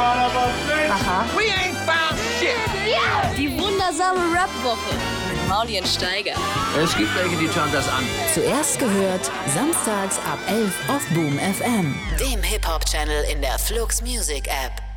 Aha. We ain't found shit. Die wundersame Rap-Woche mit Maulien Steiger. Es gibt welche, die schauen das an. Zuerst gehört, samstags ab 11 auf Boom FM. Dem Hip-Hop-Channel in der Flux Music App.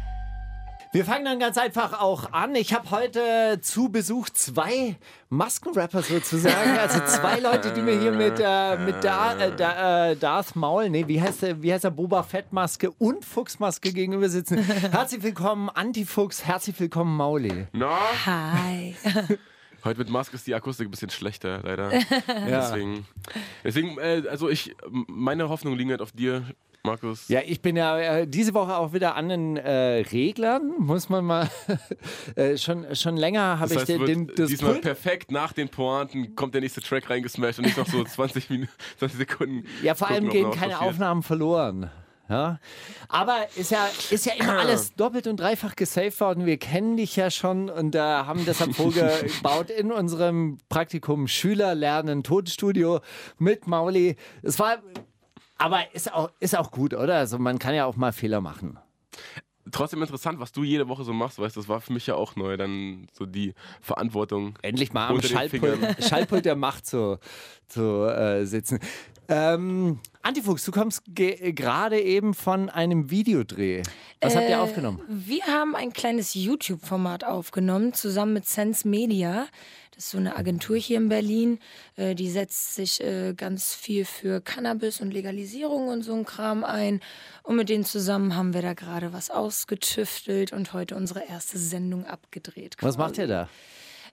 Wir fangen dann ganz einfach auch an. Ich habe heute zu Besuch zwei Maskenrapper sozusagen. Also zwei Leute, die mir hier mit, äh, mit da, äh, da, äh, Darth Maul, nee, wie heißt der, wie heißt der Boba Fettmaske und Fuchsmaske gegenüber sitzen. Herzlich willkommen, Antifuchs. Herzlich willkommen, Mauli. Na, Hi. heute mit Maske ist die Akustik ein bisschen schlechter, leider. Deswegen, deswegen äh, also ich, meine Hoffnungen liegen halt auf dir, Markus. Ja, ich bin ja äh, diese Woche auch wieder an den äh, Reglern, muss man mal. äh, schon, schon länger habe ich heißt, den, den, das diesmal Pult- perfekt nach den Pointen kommt der nächste Track reingesmashed und nicht noch so 20, Minuten, 20 Sekunden. Ja, vor allem gehen keine passiert. Aufnahmen verloren. Ja. Aber ist ja, ist ja immer alles doppelt und dreifach gesaved worden. Wir kennen dich ja schon und äh, haben deshalb vorgebaut in unserem Praktikum Schüler lernen Tonstudio mit Mauli. Es war, aber ist auch, ist auch gut, oder? Also man kann ja auch mal Fehler machen. Trotzdem interessant, was du jede Woche so machst, weißt du, das war für mich ja auch neu, dann so die Verantwortung. Endlich mal am Fingern. Schaltpult der Macht zu, zu äh, sitzen. Ähm, Antifuchs, du kommst ge- gerade eben von einem Videodreh. Was habt ihr aufgenommen? Wir haben ein kleines YouTube-Format aufgenommen, zusammen mit Sense Media. Das ist so eine Agentur hier in Berlin. Äh, Die setzt sich äh, ganz viel für Cannabis und Legalisierung und so ein Kram ein. Und mit denen zusammen haben wir da gerade was ausgetüftelt und heute unsere erste Sendung abgedreht. Was quasi. macht ihr da?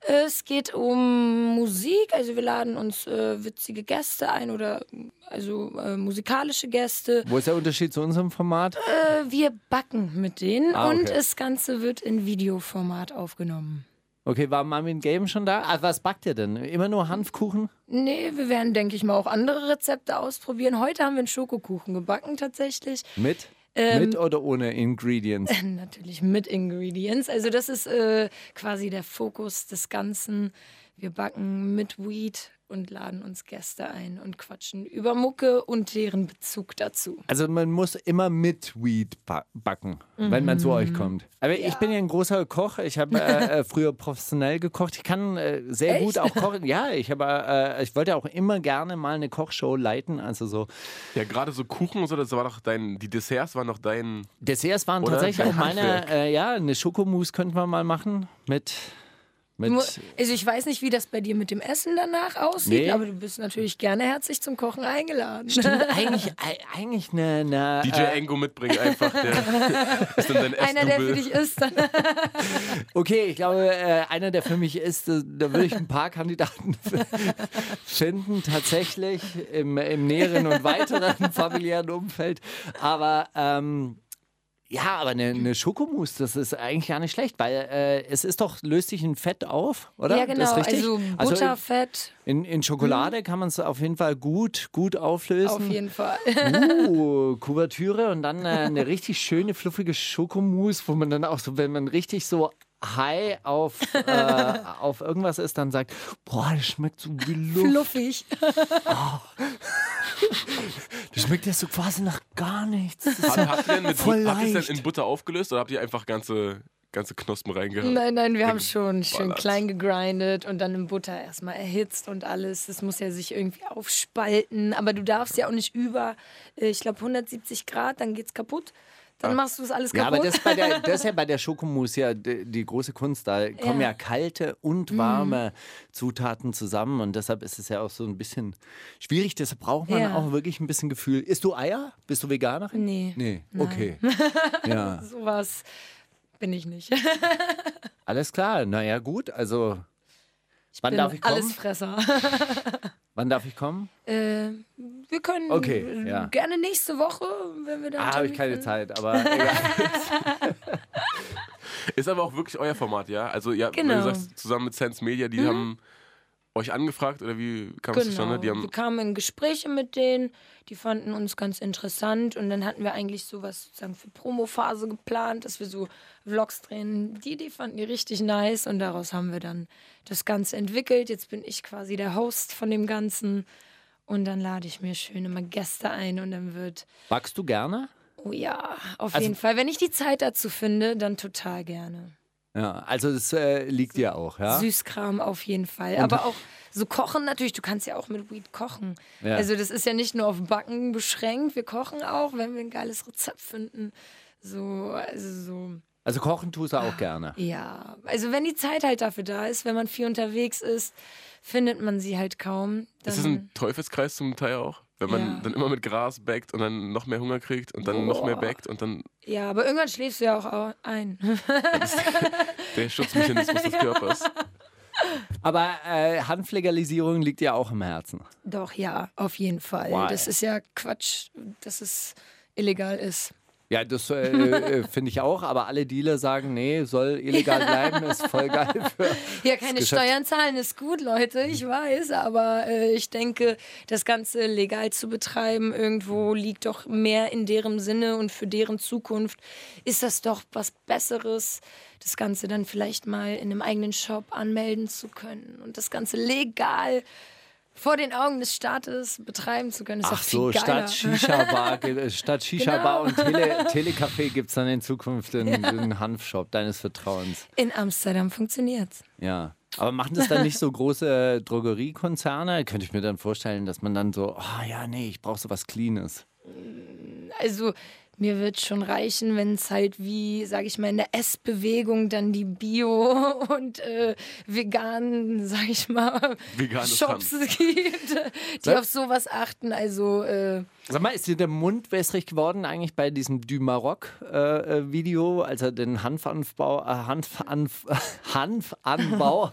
Es geht um Musik, also wir laden uns äh, witzige Gäste ein oder also äh, musikalische Gäste. Wo ist der Unterschied zu unserem Format? Äh, wir backen mit denen Ah, okay. und das Ganze wird in Videoformat aufgenommen. Okay, war Marvin Game schon da? Ah, was backt ihr denn? Immer nur Hanfkuchen? Nee, wir werden, denke ich mal, auch andere Rezepte ausprobieren. Heute haben wir einen Schokokuchen gebacken tatsächlich. Mit? Ähm, Mit oder ohne Ingredients? Natürlich mit Ingredients. Also das ist äh, quasi der Fokus des Ganzen. Wir backen mit Weed und laden uns Gäste ein und quatschen über Mucke und deren Bezug dazu. Also man muss immer mit Weed ba backen, wenn man zu euch kommt. Aber ich bin ja ein großer Koch. Ich habe äh, äh, früher professionell gekocht. Ich kann äh, sehr gut auch kochen. Ja, ich habe, äh, ich wollte auch immer gerne mal eine Kochshow leiten. Also so Ja, gerade so Kuchen und so, das war doch dein, die Desserts waren doch dein. Desserts waren Oder tatsächlich dein auch meine. Äh, ja, eine Schokomousse könnten wir mal machen mit. Also ich weiß nicht, wie das bei dir mit dem Essen danach aussieht, Nee. aber du bist natürlich gerne herzlich zum Kochen eingeladen. Stimmt, eigentlich, ei- eigentlich eine. eine DJ äh, Engo mitbringen einfach. Der ist dann dein Einer, der für dich. Dann Okay, ich glaube, äh, einer, der für mich ist, äh, da würde ich ein paar Kandidaten finden, tatsächlich im, im näheren und weiteren familiären Umfeld. Aber ähm, ja, aber eine, eine Schokomousse, das ist eigentlich gar nicht schlecht, weil äh, es ist doch, löst sich in Fett auf, oder? ja, Das genau. ist richtig? Also Butter, Fett, in, in Schokolade kann man es auf jeden Fall gut, gut auflösen. auf jeden Fall. Uh, Kuvertüre und dann äh, eine richtig schöne, fluffige Schokomousse, wo man dann auch so, wenn man richtig so high auf, äh, auf irgendwas ist, dann sagt, boah, das schmeckt so wie Luft. Fluffig. Das schmeckt ja so quasi nach gar nichts. Habt, ihr denn mit Voll But- habt ihr es leicht. denn in Butter aufgelöst oder habt ihr einfach ganze, ganze Knospen reingehauen? Nein, nein, wir haben schon schön klein gegrindet und dann in Butter erstmal erhitzt und alles. Das muss ja sich irgendwie aufspalten. Aber du darfst ja auch nicht über, äh, ich glaube, 170 Grad, dann geht's kaputt. Dann machst du das alles ja, kaputt. aber das, ist bei der, das ist ja bei der Schokomousse ja die, die große Kunst. Da kommen ja, Ja. kalte und warme Zutaten zusammen und deshalb ist es ja auch so ein bisschen schwierig. Deshalb braucht man Ja. auch wirklich ein bisschen Gefühl. Isst du Eier? Bist du Veganerin? Nee. Nee, okay. ja. Sowas bin ich nicht. Alles klar, naja, gut. Also, wann Bin darf ich kommen? Allesfresser. Wann darf ich kommen? äh, wir können Okay, ja. gerne nächste Woche, wenn wir da. Ah, habe ich keine Zeit, aber egal. Ist aber auch wirklich euer Format, ja? Also, ja, wenn Genau. du sagst, zusammen mit Sense Media, die haben euch angefragt oder wie kam es Genau. zustande? Die wir haben, kamen in Gespräche mit denen, die fanden uns ganz interessant und dann hatten wir eigentlich sowas sozusagen für Promophase geplant, dass wir so Vlogs drehen. Die, die fanden die richtig nice und daraus haben wir dann das Ganze entwickelt. Jetzt bin ich quasi der Host von dem Ganzen und dann lade ich mir schön immer Gäste ein und dann wird Backst du gerne? Oh ja, auf Also- jeden Fall. Wenn ich die Zeit dazu finde, dann total gerne. Ja, also das äh, liegt dir auch, ja? Süßkram auf jeden Fall. Aber auch so kochen natürlich. Du kannst ja auch mit Weed kochen. Ja. Also das ist ja nicht nur auf Backen beschränkt. Wir kochen auch, wenn wir ein geiles Rezept finden. So, also so. Also kochen tust du auch gerne. Ja, also wenn die Zeit halt dafür da ist, wenn man viel unterwegs ist, findet man sie halt kaum. Dann, Ist das ein Teufelskreis zum Teil auch? Wenn man Ja. dann immer mit Gras backt und dann noch mehr Hunger kriegt und dann noch mehr backt und dann ja, aber irgendwann schläfst du ja auch au- ein. der Schutzmechanismus des Körpers. Aber äh, Hanflegalisierung liegt dir auch im Herzen. Doch, ja, auf jeden Fall. Why? Das ist ja Quatsch, dass es illegal ist. Ja, das äh, äh, finde ich auch, aber alle Dealer sagen, nee, soll illegal bleiben, ist voll geil für. Ja, keine Geschäft. Steuern zahlen ist gut, Leute, ich weiß, aber äh, ich denke, das Ganze legal zu betreiben irgendwo liegt doch mehr in deren Sinne und für deren Zukunft ist das doch was Besseres, das Ganze dann vielleicht mal in einem eigenen Shop anmelden zu können und das Ganze legal vor den Augen des Staates betreiben zu können. Ist Ach so, statt Shisha-Bar äh, statt Shisha-Bar Genau. und Tele Telecafé gibt es dann in Zukunft den, den Hanfshop deines Vertrauens. In Amsterdam funktioniert's. Ja. Aber machen das dann nicht so große Drogeriekonzerne? Könnte ich mir dann vorstellen, dass man dann so, ah ja, nee, ich brauche so was Cleanes. Also mir wird schon reichen, wenn es halt wie, sage ich mal, in der Essbewegung dann die Bio- und äh, veganen, sage ich mal, Veganes Shops gibt, die Sag- auf sowas achten. Also äh, Sag mal, ist dir der Mund wässrig geworden eigentlich bei diesem Du Maroc-Video, als er den Hanfanbau, äh, Hanfanf, Hanfanbau,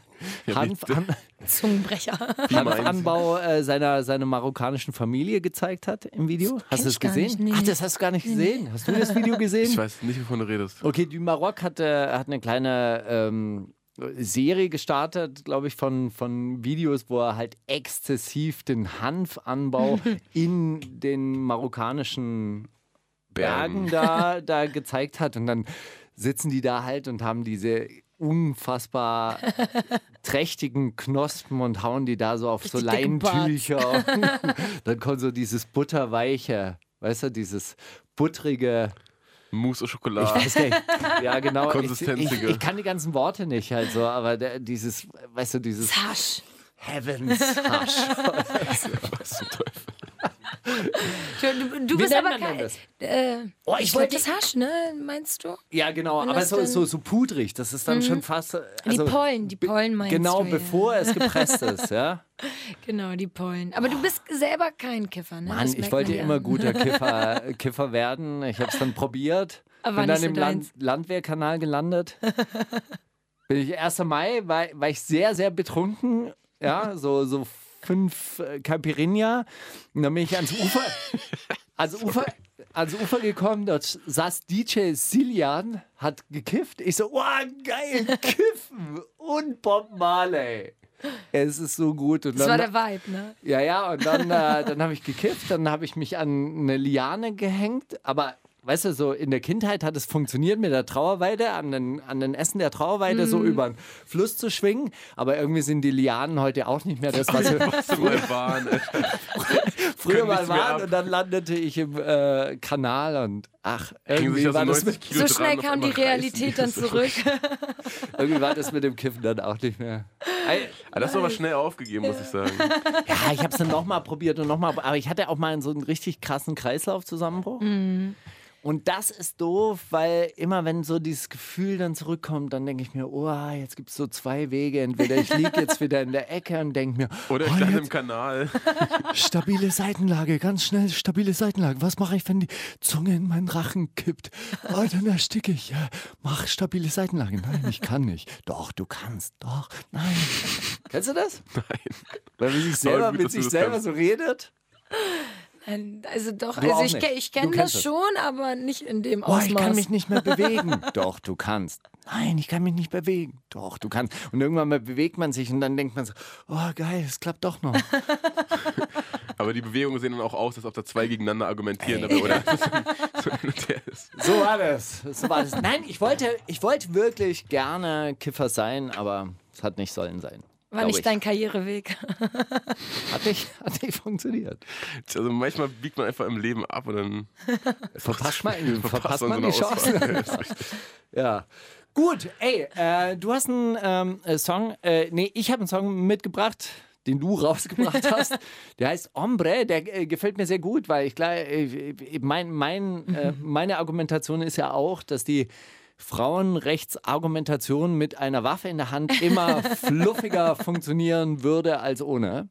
Hanfan, Zungenbrecher. Hanfanbau äh, seiner, seiner marokkanischen Familie gezeigt hat im Video. Hast kenn du das gar gesehen? nicht, nee. Ach, das hast du gar nicht gesehen. Hast du das Video gesehen? Ich weiß nicht, wovon du redest. Okay, Du Maroc hat, äh, hat eine kleine ähm, Serie gestartet, glaube ich, von, von Videos, wo er halt exzessiv den Hanfanbau in den marokkanischen Bergen da, da gezeigt hat. Und dann sitzen die da halt und haben diese unfassbar trächtigen Knospen und hauen die da so auf so Richtig Bart. Leintücher. dann kommt so dieses butterweiche, weißt du, dieses buttrige. Mousse au Ich Chocolat. weiß nicht. Ja, genau. Ich, ich, Konsistenzige. ich kann die ganzen Worte nicht halt so, aber der, dieses, weißt du, dieses Hasch. Heavens Hush. Was zum Teufel? Du, du, bist aber kein. das? Äh, Oh, ich ich wollte das Hasch, ne? Meinst du? Ja, genau, Wenn aber so, so, so pudrig, das ist dann schon fast. äh, Also, die Pollen, die Pollen meinst Genau, du, ja. bevor es gepresst ist, ja. Genau, die Pollen. Aber du bist selber kein Kiffer, ne? Mann, ich wollte ja. immer guter Kiffer, Kiffer werden. Ich habe es dann probiert. Aber bin dann im Land. Landwehrkanal gelandet. bin ich 1. Mai, war, war ich sehr, sehr betrunken. Ja, so, so fünf äh, Caipirinha. Und dann bin ich ans Ufer, ans Ufer, ans Ufer gekommen. Dort saß DJ Silian, hat gekifft. Ich so, wow, geil, kiffen und Bob Marley. Es ist so gut. Und Das war dann, der Vibe, ne? ja, ja, und dann, äh, dann habe ich gekifft, dann habe ich mich an eine Liane gehängt, aber weißt du, so in der Kindheit hat es funktioniert mit der Trauerweide, an den, an den Essen der Trauerweide so über den Fluss zu schwingen, aber irgendwie sind die Lianen heute auch nicht mehr das, was sie mal waren, früher mal waren und dann landete ich im äh, Kanal und ach, irgendwie war, das 90 mit, Kilo So schnell kam die Realität dann zurück. irgendwie war das mit dem Kiffen dann auch nicht mehr. Ey, Ah, das hast du aber schnell aufgegeben, muss ich sagen. Ja, ich habe es dann nochmal probiert und nochmal, aber ich hatte auch mal so einen richtig krassen Kreislaufzusammenbruch. Und das ist doof, weil immer wenn so dieses Gefühl dann zurückkommt, dann denke ich mir, oh, jetzt gibt es so zwei Wege. Entweder ich liege jetzt wieder in der Ecke und denke mir, Oder ich oh, lande im Kanal. stabile Seitenlage, ganz schnell stabile Seitenlage. Was mache ich, wenn die Zunge in meinen Rachen kippt? Oh, dann ersticke ich. Ja, mach stabile Seitenlage. Nein, ich kann nicht. Doch, du kannst. Doch, nein. Kennst du das? Nein. Weil man sich selber gut, mit sich selber kannst. so redet? Nein, Also doch, Du also ich, nicht. ich kenne das das. schon, aber nicht in dem Boah, Ausmaß. ich kann mich nicht mehr bewegen. Doch, du kannst. Nein, ich kann mich nicht bewegen. Doch, du kannst. Und irgendwann mal bewegt man sich und dann denkt man so, oh geil, es klappt doch noch. Aber die Bewegungen sehen dann auch aus, als ob da zwei gegeneinander argumentieren. dabei, Oder so. So war das. So war das. Nein, ich wollte, ich wollte wirklich gerne Kiffer sein, aber es hat nicht sollen sein. War nicht ich. dein Karriereweg. Hat nicht, hat nicht funktioniert. Also manchmal biegt man einfach im Leben ab und dann Verpasst man, verpasst so man eine die Chance. Ja. Gut, ey, äh, du hast einen ähm, äh, Song, äh, nee, ich habe einen Song mitgebracht, den du rausgebracht hast. Der heißt Hombre, der äh, gefällt mir sehr gut, weil ich klar, äh, mein, mein, äh, meine Argumentation ist ja auch, dass die Frauenrechtsargumentation mit einer Waffe in der Hand immer fluffiger funktionieren würde als ohne.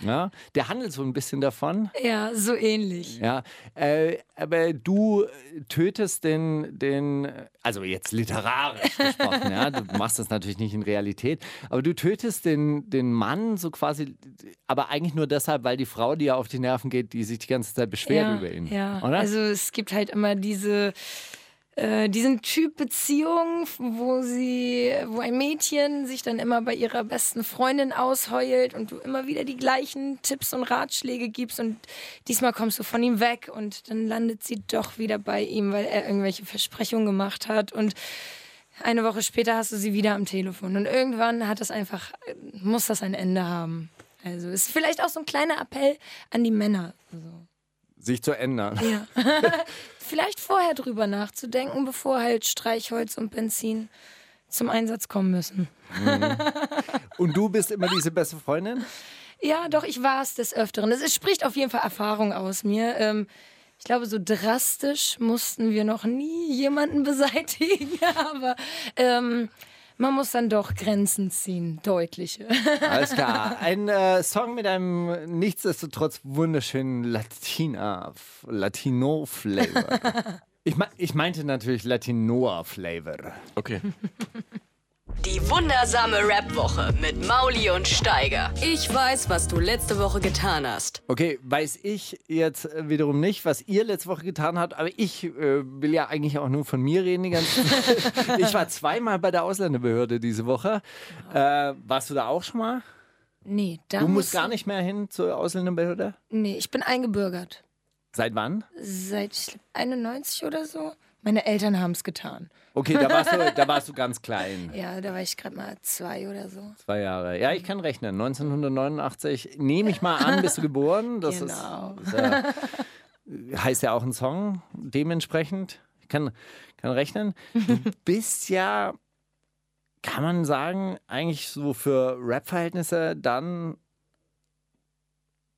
Ja, der handelt so ein bisschen davon. ja, so ähnlich. Ja, äh, aber du tötest den, den, also jetzt literarisch gesprochen, ja, du machst das natürlich nicht in Realität, aber du tötest den, den Mann so quasi, aber eigentlich nur deshalb, weil die Frau dir auf die Nerven geht, die sich die ganze Zeit beschwert ja, über ihn. Ja, Oder? also es gibt halt immer diese äh, diesen Typ Beziehung, wo sie, wo ein Mädchen sich dann immer bei ihrer besten Freundin ausheult und du immer wieder die gleichen Tipps und Ratschläge gibst und diesmal kommst du von ihm weg und dann landet sie doch wieder bei ihm, weil er irgendwelche Versprechungen gemacht hat und eine Woche später hast du sie wieder am Telefon und irgendwann hat das einfach, muss das ein Ende haben. Also ist vielleicht auch so ein kleiner Appell an die Männer. So. Sich zu ändern. Ja. Vielleicht vorher drüber nachzudenken, bevor halt Streichholz und Benzin zum Einsatz kommen müssen. Und du bist immer diese beste Freundin? Ja, doch, ich war es des Öfteren. Es es spricht auf jeden Fall Erfahrung aus mir. Ähm, ich glaube, so drastisch mussten wir noch nie jemanden beseitigen, aber ähm, man muss dann doch Grenzen ziehen, deutliche. Alles klar. Ein äh, Song mit einem nichtsdestotrotz wunderschönen Latina, Latino-Flavor. Ich, me ich meinte natürlich Latinoa-Flavor. Okay. Die wundersame Rap-Woche mit Mauli und Steiger. Ich weiß, was du letzte Woche getan hast. Okay, weiß ich jetzt wiederum nicht, was ihr letzte Woche getan habt, aber ich äh, will ja eigentlich auch nur von mir reden die ganze Zeit. Ich war zweimal bei der Ausländerbehörde diese Woche. Äh, warst du da auch schon mal? Nee, da Du musst muss- gar nicht mehr hin zur Ausländerbehörde? Nee, ich bin eingebürgert. Seit wann? Seit ich glaub, 91 oder so. Meine Eltern haben es getan. Okay, da warst du, da warst du ganz klein. Ja, da war ich gerade mal zwei oder so. Zwei Jahre. Ja, ich kann rechnen. 1989 nehme ich mal an, bist du geboren. Das Genau. ist, ist heißt ja auch ein Song dementsprechend. Ich kann, kann rechnen. Du bist ja, kann man sagen, eigentlich so für Rap-Verhältnisse dann,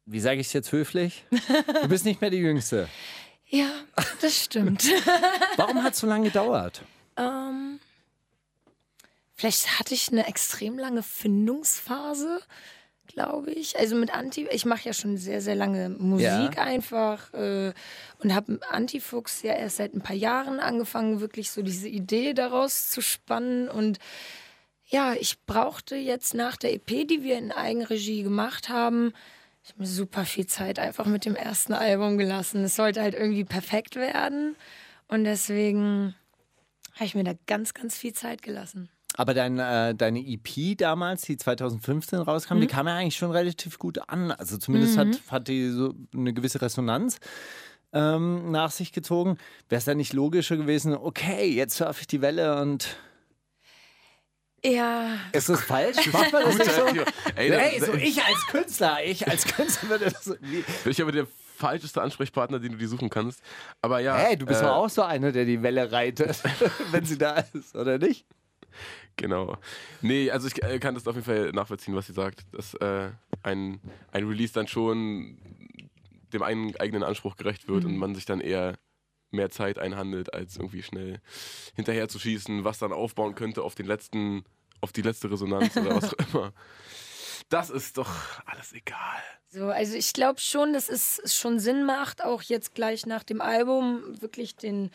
wie sage ich es jetzt höflich? Du bist nicht mehr die Jüngste. Ja, das stimmt. Warum hat es so lange gedauert? Ähm, vielleicht hatte ich eine extrem lange Findungsphase, glaube ich. Also mit Anti, ich mache ja schon sehr, sehr lange Musik Ja. einfach äh, und habe Antifuchs ja erst seit ein paar Jahren angefangen, wirklich so diese Idee daraus zu spannen und ja, ich brauchte jetzt nach der EP, die wir in Eigenregie gemacht haben, ich habe mir super viel Zeit einfach mit dem ersten Album gelassen. Es sollte halt irgendwie perfekt werden. Und deswegen habe ich mir da ganz, ganz viel Zeit gelassen. Aber dein, äh, deine EP damals, die 2015 rauskam, Mhm. die kam ja eigentlich schon relativ gut an. Also zumindest hat, hat die so eine gewisse Resonanz ähm, nach sich gezogen. Wäre es dann nicht logischer gewesen, okay, jetzt surfe ich die Welle und Ja, ist das falsch? Macht man das nicht so? Ey, so ich als Künstler, ich als Künstler würde das so. Wie, ich aber der falscheste Ansprechpartner, den du dir suchen kannst. Aber ja. hey, du bist äh, auch so einer, der die Welle reitet, wenn sie da ist, oder nicht? Genau. Nee, also ich äh, kann das auf jeden Fall nachvollziehen, was sie sagt. Dass äh, ein, ein Release dann schon dem einen eigenen Anspruch gerecht wird und man sich dann eher mehr Zeit einhandelt, als irgendwie schnell hinterher zu schießen, was dann aufbauen könnte auf den letzten, auf die letzte Resonanz oder was auch immer. Das ist doch alles egal. so, also ich glaube schon, dass es schon Sinn macht, auch jetzt gleich nach dem Album wirklich den,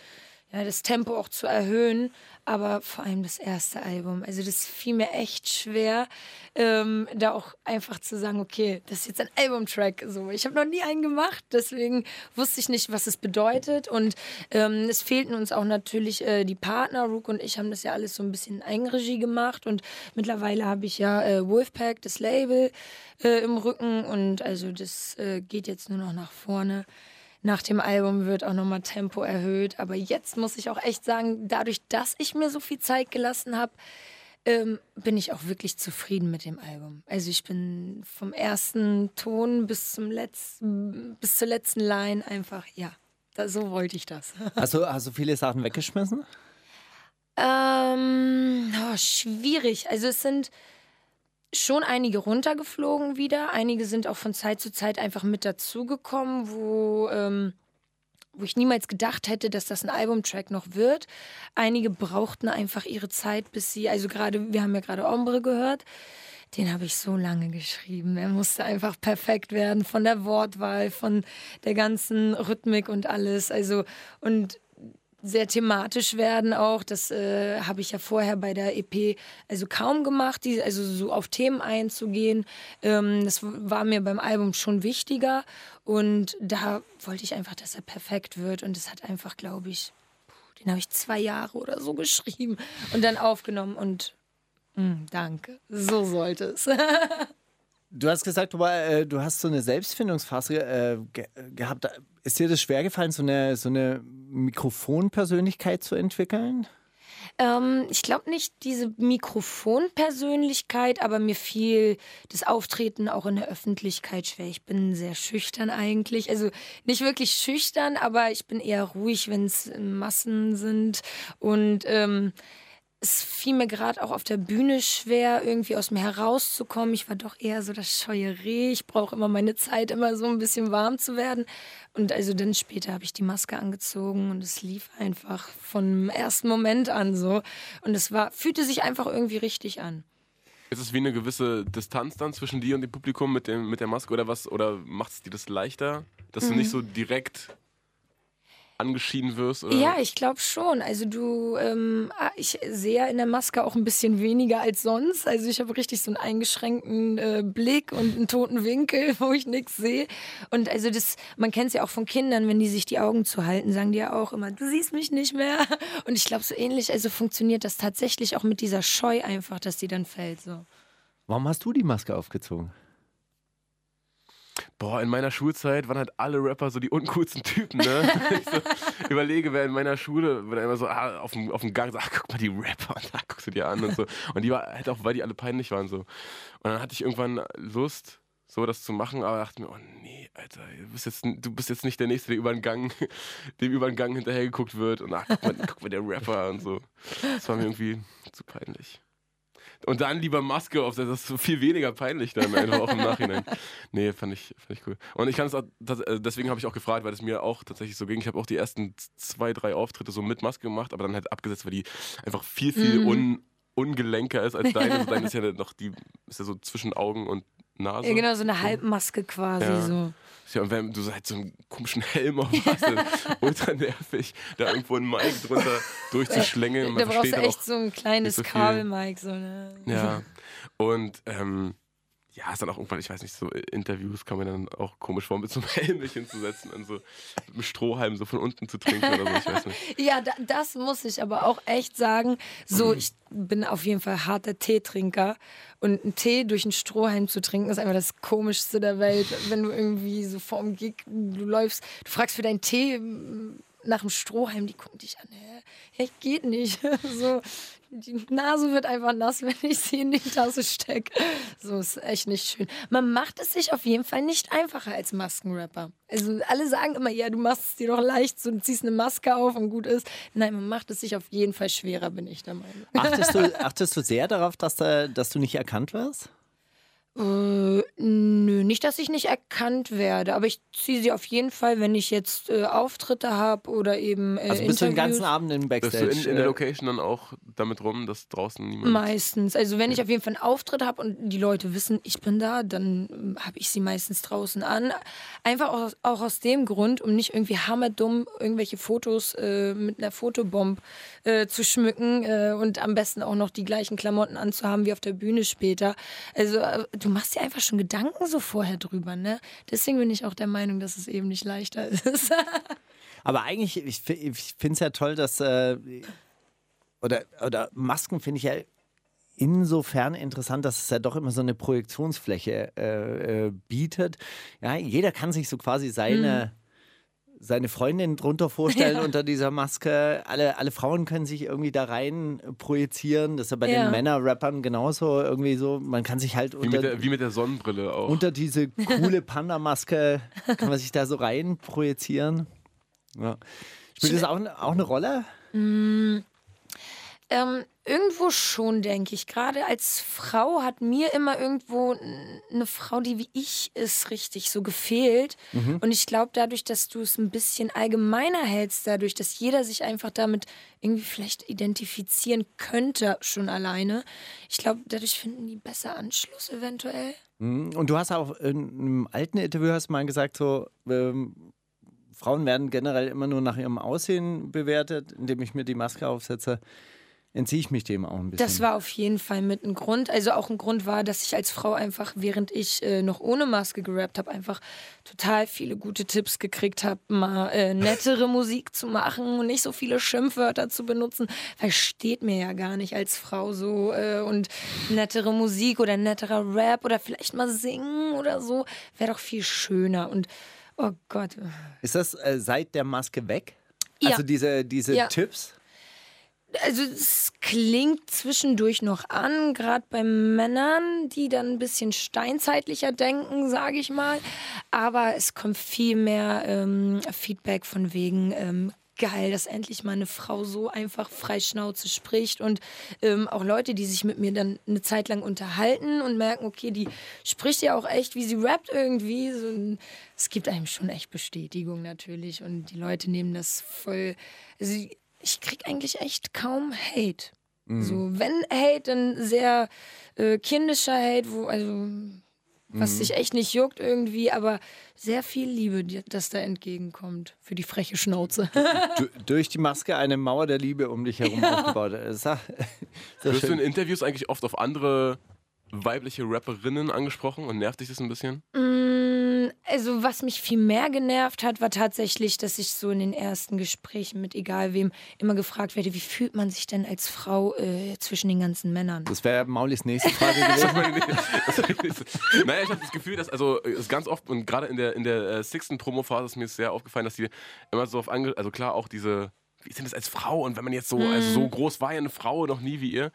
ja, das Tempo auch zu erhöhen. Aber vor allem das erste Album. Also das fiel mir echt schwer, ähm, da auch einfach zu sagen, okay, das ist jetzt ein Albumtrack. So, ich habe noch nie einen gemacht, deswegen wusste ich nicht, was es bedeutet. Und ähm, es fehlten uns auch natürlich äh, die Partner. Rook und ich haben das ja alles so ein bisschen in Eigenregie gemacht. Und mittlerweile habe ich ja äh, Wolfpack, das Label, äh, im Rücken. Und also das äh, geht jetzt nur noch nach vorne. Nach dem Album wird auch nochmal Tempo erhöht. Aber jetzt muss ich auch echt sagen, dadurch, dass ich mir so viel Zeit gelassen habe, ähm, bin ich auch wirklich zufrieden mit dem Album. Also ich bin vom ersten Ton bis zum letzten, bis zur letzten Line einfach, ja, da, so wollte ich das. Hast du, hast du viele Sachen weggeschmissen? Ähm, oh, schwierig. Also es sind schon einige runtergeflogen wieder. Einige sind auch von Zeit zu Zeit einfach mit dazugekommen, wo, ähm, wo ich niemals gedacht hätte, dass das ein Albumtrack noch wird. Einige brauchten einfach ihre Zeit, bis sie, also gerade, wir haben ja gerade Ombre gehört. Den habe ich so lange geschrieben. Er musste einfach perfekt werden von der Wortwahl, von der ganzen Rhythmik und alles. Also, und sehr thematisch werden auch. Das äh, habe ich ja vorher bei der EP also kaum gemacht, die, also so auf Themen einzugehen. Ähm, das war mir beim Album schon wichtiger und da wollte ich einfach, dass er perfekt wird und es hat einfach, glaube ich, den habe ich zwei Jahre oder so geschrieben und dann aufgenommen und mh, hm, danke, so sollte es. Du hast gesagt, äh, du hast so eine Selbstfindungsphase äh, ge gehabt. Ist dir das schwergefallen, so eine, so eine Mikrofonpersönlichkeit zu entwickeln? Ähm, ich glaube nicht diese Mikrofonpersönlichkeit, aber mir fiel das Auftreten auch in der Öffentlichkeit schwer. Ich bin sehr schüchtern eigentlich. Also nicht wirklich schüchtern, aber ich bin eher ruhig, wenn es Massen sind. Und ähm, es fiel mir gerade auch auf der Bühne schwer, irgendwie aus mir herauszukommen. Ich war doch eher so das scheue Reh. Ich brauche immer meine Zeit, immer so ein bisschen warm zu werden. Und also dann später habe ich die Maske angezogen und es lief einfach vom ersten Moment an so. Und es war, fühlte sich einfach irgendwie richtig an. Ist es wie eine gewisse Distanz dann zwischen dir und dem Publikum mit, dem, mit der Maske oder was? Oder macht es dir das leichter, dass mhm. du nicht so direkt angeschieden wirst? Oder? Ja, ich glaube schon. Also du, ähm, ah, ich sehe in der Maske auch ein bisschen weniger als sonst. Also ich habe richtig so einen eingeschränkten äh, Blick und einen toten Winkel, wo ich nichts sehe. Und also das, man kennt es ja auch von Kindern, wenn die sich die Augen zuhalten, sagen die ja auch immer, du siehst mich nicht mehr. Und ich glaube so ähnlich, also funktioniert das tatsächlich auch mit dieser Scheu einfach, dass die dann fällt. So. Warum hast du die Maske aufgezogen? Boah, in meiner Schulzeit waren halt alle Rapper so die uncoolsten Typen, ne? ich so überlege, wer in meiner Schule, wenn er immer so ah, auf, dem, auf dem Gang sagt, ach, guck mal die Rapper, und da guckst du dir an und so. Und die war halt auch, weil die alle peinlich waren so. Und dann hatte ich irgendwann Lust, so das zu machen, aber dachte mir, oh nee, Alter, du bist jetzt, du bist jetzt nicht der Nächste, der über den Gang, dem über den Gang hinterhergeguckt wird und ach, guck mal, guck mal, der Rapper und so. Das war mir irgendwie zu peinlich. Und dann lieber Maske auf, das ist viel weniger peinlich dann einfach auch im Nachhinein. Nee, fand ich, fand ich cool. Und ich kann es auch, äh, deswegen habe ich auch gefragt, weil es mir auch tatsächlich so ging. Ich habe auch die ersten zwei, drei Auftritte so mit Maske gemacht, aber dann halt abgesetzt, weil die einfach viel, viel mm. un, ungelenker ist als deine. Also deine ist ja noch die, ist ja so zwischen Augen und Nase. Ja, genau, so eine Halbmaske quasi ja. so. Ja, und wenn du halt so einen komischen Helm auf hast, ultra nervig, da irgendwo ein Mic drunter durchzuschlängeln. Da brauchst du echt so ein kleines so Kabel-Mic. So, ne? Ja, und ähm, ja, ist dann auch irgendwann, ich weiß nicht, so Interviews kann man dann auch komisch vor, mit so einem Helm mich hinzusetzen und so mit einem Strohhalm so von unten zu trinken oder so, ich weiß nicht. Ja, da, das muss ich aber auch echt sagen. So, mhm. ich bin auf jeden Fall harter Teetrinker und einen Tee durch einen Strohhalm zu trinken ist einfach das Komischste der Welt. Wenn du irgendwie so vorm Gig, du läufst, du fragst für deinen Tee nach dem Strohhalm, die gucken dich an. Hä? geht nicht. so, die Nase wird einfach nass, wenn ich sie in die Tasse stecke. So ist echt nicht schön. Man macht es sich auf jeden Fall nicht einfacher als Maskenrapper. Also alle sagen immer, ja, du machst es dir doch leicht, so, du ziehst eine Maske auf und gut ist. Nein, man macht es sich auf jeden Fall schwerer, bin ich der Meinung. Achtest du, achtest du sehr darauf, dass, da, dass du nicht erkannt wirst? Äh, nö, nicht, dass ich nicht erkannt werde, aber ich ziehe sie auf jeden Fall, wenn ich jetzt äh, Auftritte habe oder eben. Äh, also bist du den ganzen Abend im Backstage? Bist du in, in, der äh, Location dann auch damit rum, dass draußen niemand. Meistens. Also, wenn ich auf jeden Fall einen Auftritt habe und die Leute wissen, ich bin da, dann ähm, habe ich sie meistens draußen an. Einfach auch, auch, aus dem Grund, um nicht irgendwie hammerdumm irgendwelche Fotos äh, mit einer Fotobomb äh, zu schmücken und am besten auch noch die gleichen Klamotten anzuhaben wie auf der Bühne später. Also, du machst dir einfach schon Gedanken so vorher drüber, ne? Deswegen bin ich auch der Meinung, dass es eben nicht leichter ist. Aber eigentlich, ich, ich finde es ja toll, dass, äh, oder, oder Masken finde ich ja insofern interessant, dass es ja doch immer so eine Projektionsfläche äh, äh, bietet. Ja, jeder kann sich so quasi seine. Mhm seine Freundin drunter vorstellen unter dieser Maske. Alle, alle Frauen können sich irgendwie da rein projizieren. Das ist ja bei Ja. den Männerrappern genauso irgendwie so. Man kann sich halt Wie unter, mit, der, wie mit der Sonnenbrille auch. unter diese coole Panda-Maske, kann man sich da so rein projizieren. Ja. Spielt das auch, auch eine Rolle? Ähm, irgendwo schon, denke ich. Gerade als Frau hat mir immer irgendwo eine Frau, die wie ich ist, richtig so gefehlt. Und ich glaube, dadurch, dass du es ein bisschen allgemeiner hältst, dadurch, dass jeder sich einfach damit irgendwie vielleicht identifizieren könnte, schon alleine. Ich glaube, dadurch finden die besser Anschluss eventuell. Mhm. Und du hast auch in einem alten Interview hast mal gesagt, so ähm, Frauen werden generell immer nur nach ihrem Aussehen bewertet, indem ich mir die Maske aufsetze. Entziehe ich mich dem auch ein bisschen. Das war auf jeden Fall mit ein Grund. Also auch ein Grund war, dass ich als Frau einfach, während ich äh, noch ohne Maske gerappt habe, einfach total viele gute Tipps gekriegt habe, mal äh, nettere Musik zu machen und nicht so viele Schimpfwörter zu benutzen. Versteht mir ja gar nicht als Frau so. Äh, und nettere Musik oder netterer Rap oder vielleicht mal singen oder so, wäre doch viel schöner. Und oh Gott. Ist das äh, seit der Maske weg? Ja. Also diese, diese Ja. Tipps? Also es klingt zwischendurch noch an, gerade bei Männern, die dann ein bisschen steinzeitlicher denken, sage ich mal. Aber es kommt viel mehr ähm, Feedback von wegen ähm, geil, dass endlich mal eine Frau so einfach frei Schnauze spricht und ähm, auch Leute, die sich mit mir dann eine Zeit lang unterhalten und merken, okay, die spricht ja auch echt, wie sie rappt irgendwie. So, es gibt einem schon echt Bestätigung natürlich und die Leute nehmen das voll. Also, ich krieg eigentlich echt kaum Hate. So, wenn Hate, dann sehr äh, kindischer Hate, wo, also, was sich echt nicht juckt irgendwie, aber sehr viel Liebe, die, das da entgegenkommt für die freche Schnauze. Du, durch die Maske eine Mauer der Liebe um dich herum aufgebaut. Ja- das ist Wirst du in. Interviews eigentlich oft auf andere weibliche Rapperinnen angesprochen und nervt dich das ein bisschen? Mm, Also, was mich viel mehr genervt hat, war tatsächlich, dass ich so in den ersten Gesprächen mit egal wem immer gefragt werde, wie fühlt man sich denn als Frau äh, zwischen den ganzen Männern? Das wäre Maulis nächste Frage gewesen. naja, ich habe das Gefühl, dass also es ist ganz oft und gerade in der in der äh, sixten Promo-Phase ist mir sehr aufgefallen, dass die immer so auf ange also klar auch diese wie ist denn das als Frau und wenn man jetzt so also so groß war ja eine Frau noch nie wie ihr.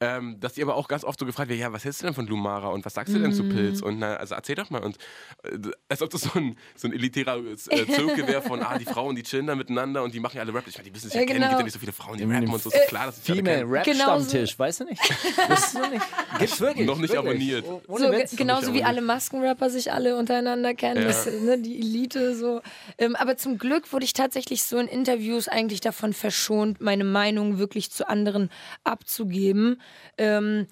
Ähm, dass die aber auch ganz oft so gefragt wird, ja, was hältst du denn von Lumara und was sagst du denn zu Pilz? Und na, also erzähl doch mal. Und äh, als ob das so ein, so ein elitärer äh, Zirkel wäre von, ah, die Frauen, die chillen da miteinander und die machen ja alle Rap. Ich meine, die müssen sich ja, Ja, kennen, gibt genau. ja nicht so viele Frauen, die rappen und so, ist klar, dass alle Female kennen. Rap Genauso- Stammtisch, weißt du nicht? Wusstest du nicht? Gibt's wirklich? Noch nicht wirklich. abonniert. Oh, So, Witz. genauso wie alle Maskenrapper sich alle untereinander kennen, Ja. das, ne, die Elite so. Ähm, aber zum Glück wurde ich tatsächlich so in Interviews eigentlich davon verschont, meine Meinung wirklich zu anderen abzugeben. Ähm,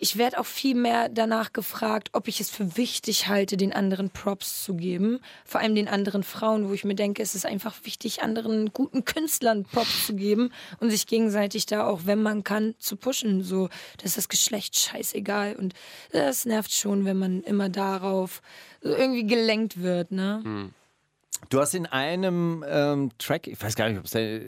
ich werde auch viel mehr danach gefragt, ob ich es für wichtig halte, den anderen Props zu geben. Vor allem den anderen Frauen, wo ich mir denke, es ist einfach wichtig, anderen guten Künstlern Props zu geben und sich gegenseitig da auch, wenn man kann, zu pushen. So, ist das Geschlecht scheißegal. Und das nervt schon, wenn man immer darauf irgendwie gelenkt wird, ne? Du hast in einem ähm, Track, ich weiß gar nicht, ob es der.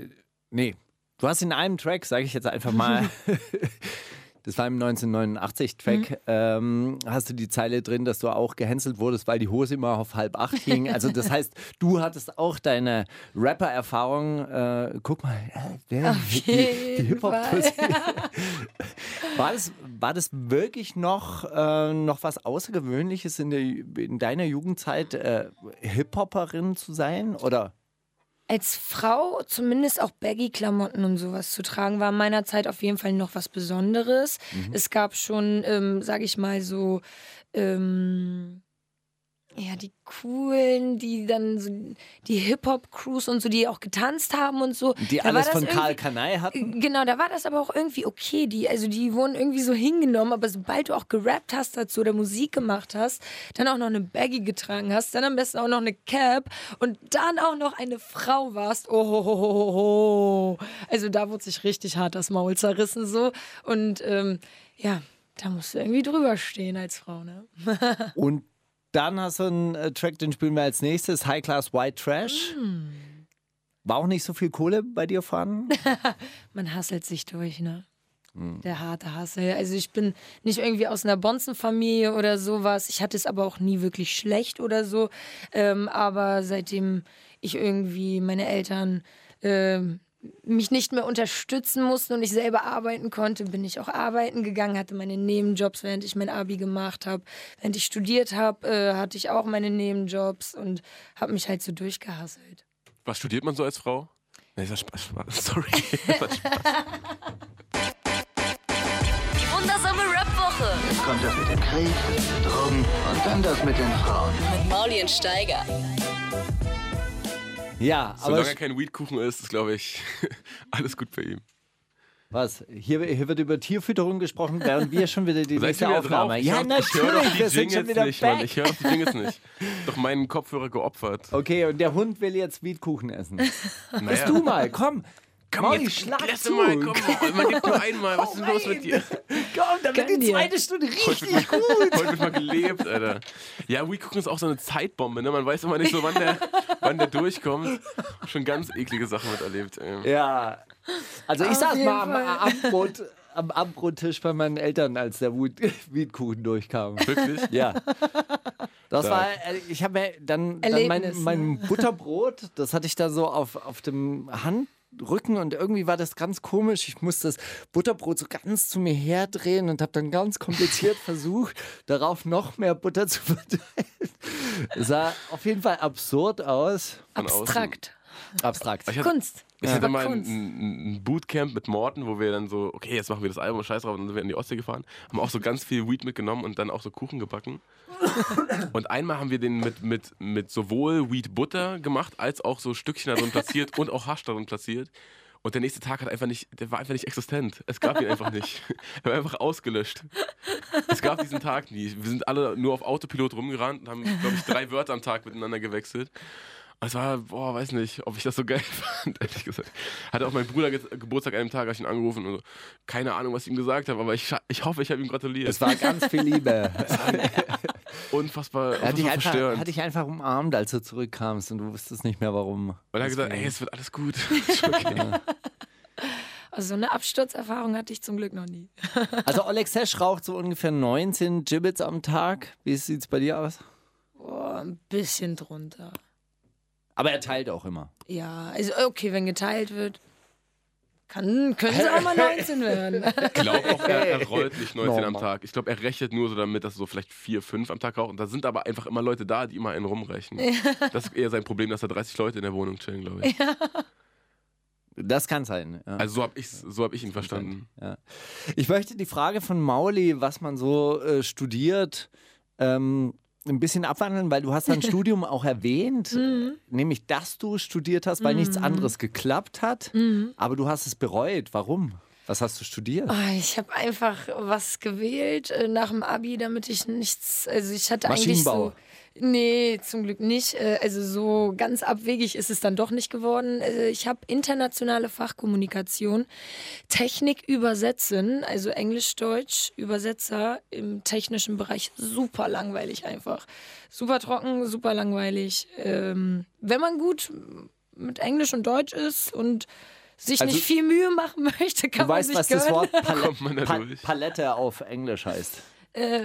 Nee, du hast in einem Track, sage ich jetzt einfach mal, das war im 1989-Track, ähm, hast du die Zeile drin, dass du auch gehänselt wurdest, weil die Hose immer auf halb acht hing. Also das heißt, du hattest auch deine Rapper-Erfahrung. Äh, guck mal, äh, der, die, die jeden Hip-Hop-Pussy. War das, war das wirklich noch, äh, noch was Außergewöhnliches in, der, in deiner Jugendzeit, äh, Hip-Hopperin zu sein? Oder? Als Frau zumindest auch Baggy-Klamotten und sowas zu tragen, war in meiner Zeit auf jeden Fall noch was Besonderes. Es gab schon, ähm, sag ich mal, so, ähm, ja, die coolen, die dann so, die Hip-Hop-Crews und so, die auch getanzt haben und so. Die Da alles von Karl Kanai hatten? Genau, da war das aber auch irgendwie okay. Die, also die wurden irgendwie so hingenommen, aber sobald du auch gerappt hast dazu oder Musik gemacht hast, dann auch noch eine Baggy getragen hast, dann am besten auch noch eine Cap und dann auch noch eine Frau warst, oh, ho, ho, ho, ho. Also da wurde sich richtig hart das Maul zerrissen so. Und ähm, ja, da musst du irgendwie drüber stehen als Frau, ne? Und dann hast du einen äh, Track, den spielen wir als nächstes, High Class White Trash. Mm. War auch nicht so viel Kohle bei dir vorhanden? Man hasselt sich durch, ne? Der harte Hassel. Also ich bin nicht irgendwie aus einer Bonzenfamilie oder sowas. Ich hatte es aber auch nie wirklich schlecht oder so. Ähm, aber seitdem ich irgendwie meine Eltern ähm, mich nicht mehr unterstützen mussten und ich selber arbeiten konnte, bin ich auch arbeiten gegangen, hatte meine Nebenjobs, während ich mein Abi gemacht habe. Während ich studiert habe, äh, hatte ich auch meine Nebenjobs und habe mich halt so durchgehasselt. Was studiert man so als Frau? Nee, das war Spaß, Spaß. Sorry. Das war Spaß. Die wundersame Rap-Woche Jetzt kommt das mit dem Krieg, den Drogen und dann das mit den Frauen. mit Mauli und Steiger. Ja, aber Solange er kein Weedkuchen ist, ist, glaube ich, alles gut bei ihm. was? Hier, hier wird über Tierfütterung gesprochen, während wir schon wieder die Seid nächste wieder Aufnahme. drauf? Ja, Ich natürlich, wir sind schon wieder nicht, Mann. back. Ich höre doch die Jingles nicht. Doch meinen Kopfhörer geopfert. Okay, und der Hund will jetzt Weedkuchen essen. Naja. Bist du mal, komm. Komm, Mauli, jetzt schlag lass zu. mal, komm, man gibt nur einmal. Was ist denn los mit dir? Komm, dann wird die dir. zweite Stunde Heute richtig wird, mal, heute wird mal gelebt, Alter. Ja, Weedkuchen ist auch so eine Zeitbombe, ne? Man weiß immer nicht so, wann der, wann der durchkommt. Schon ganz eklige Sachen miterlebt. Ey. Ja. Also ich Auf saß mal am. Abendbrot, am Abendbrottisch bei meinen Eltern, als der Weed- Weedkuchen durchkam. Wirklich? Ja. Das war, äh, ich habe mir dann, dann mein, mein Butterbrot, das hatte ich da so auf, auf dem Handrücken und irgendwie war das ganz komisch. Ich musste das Butterbrot so ganz zu mir herdrehen und habe dann ganz kompliziert versucht, darauf noch mehr Butter zu verteilen. Es sah auf jeden Fall absurd aus. Abstrakt. Abstrakt. Kunst. Ich Ja. hatte mal ein, ein ein Bootcamp mit Morten, wo wir dann so, okay, jetzt machen wir das Album, scheiß drauf, und dann sind wir in die Ostsee gefahren, haben auch so ganz viel Weed mitgenommen und dann auch so Kuchen gebacken. Und einmal haben wir den mit, mit, mit sowohl Weed Butter gemacht, als auch so Stückchen darin platziert und auch Hasch darin platziert. Und der nächste Tag hat einfach nicht, der war einfach nicht existent. Es gab ihn einfach nicht. Er war einfach ausgelöscht. Es gab diesen Tag nie. Wir sind alle nur auf Autopilot rumgerannt und haben, glaube ich, drei Wörter am Tag miteinander gewechselt. Und Es war, boah, weiß nicht, ob ich das so geil fand, ehrlich gesagt. Hatte auch mein Bruder Ge Geburtstag an einem Tag, habe ich ihn angerufen und so, keine Ahnung, was ich ihm gesagt habe, aber ich, ich hoffe, ich habe ihm gratuliert. Es war ganz viel Liebe. unfassbar, Er hat dich, unfassbar einfach, verstörend. hat dich einfach umarmt, als du zurückkamst und du wusstest nicht mehr warum. Weil er hat gesagt, ey, es wird alles gut. Okay. Also so eine Absturzerfahrung hatte ich zum Glück noch nie. Also Oleg Sesh raucht so ungefähr 19 Gibbets am Tag. Wie sieht's bei dir aus? Boah, ein bisschen drunter. Aber er teilt auch immer. Ja, also okay, wenn geteilt wird, kann, können es auch mal 19 werden. Ich glaube auch, er, er rollt nicht 19 am Normal. Tag. Ich glaube, er rechnet nur so damit, dass er so vielleicht 4, 5 am Tag raucht. Und da sind aber einfach immer Leute da, die immer einen rumreichen. Das ist eher sein Problem, dass da 30 Leute in der Wohnung chillen, glaube ich. Das kann sein. Ja. Also so habe so hab ich ihn verstanden. Ich möchte die Frage von Mauli, was man so äh, studiert, ähm, ein bisschen abwandeln, weil du hast dein Studium auch erwähnt, nämlich dass du studiert hast, weil nichts anderes geklappt hat, aber du hast es bereut. Warum? Was hast du studiert? Oh, ich habe einfach was gewählt äh, nach dem Abi, damit ich nichts. Also ich hatte eigentlich so. Nee, zum Glück nicht. Äh, Also so ganz abwegig ist es dann doch nicht geworden. Äh, Ich habe internationale Fachkommunikation, Technik übersetzen, also Englisch-Deutsch, Übersetzer im technischen Bereich. Super langweilig einfach. Super trocken, super langweilig. Ähm, Wenn man gut mit Englisch und Deutsch ist und sich Also- nicht viel Mühe machen möchte, kann Du man weißt, sich was das gönnen. Wort Pal Kommt man da Pa durch? Palette auf Englisch heißt. Äh,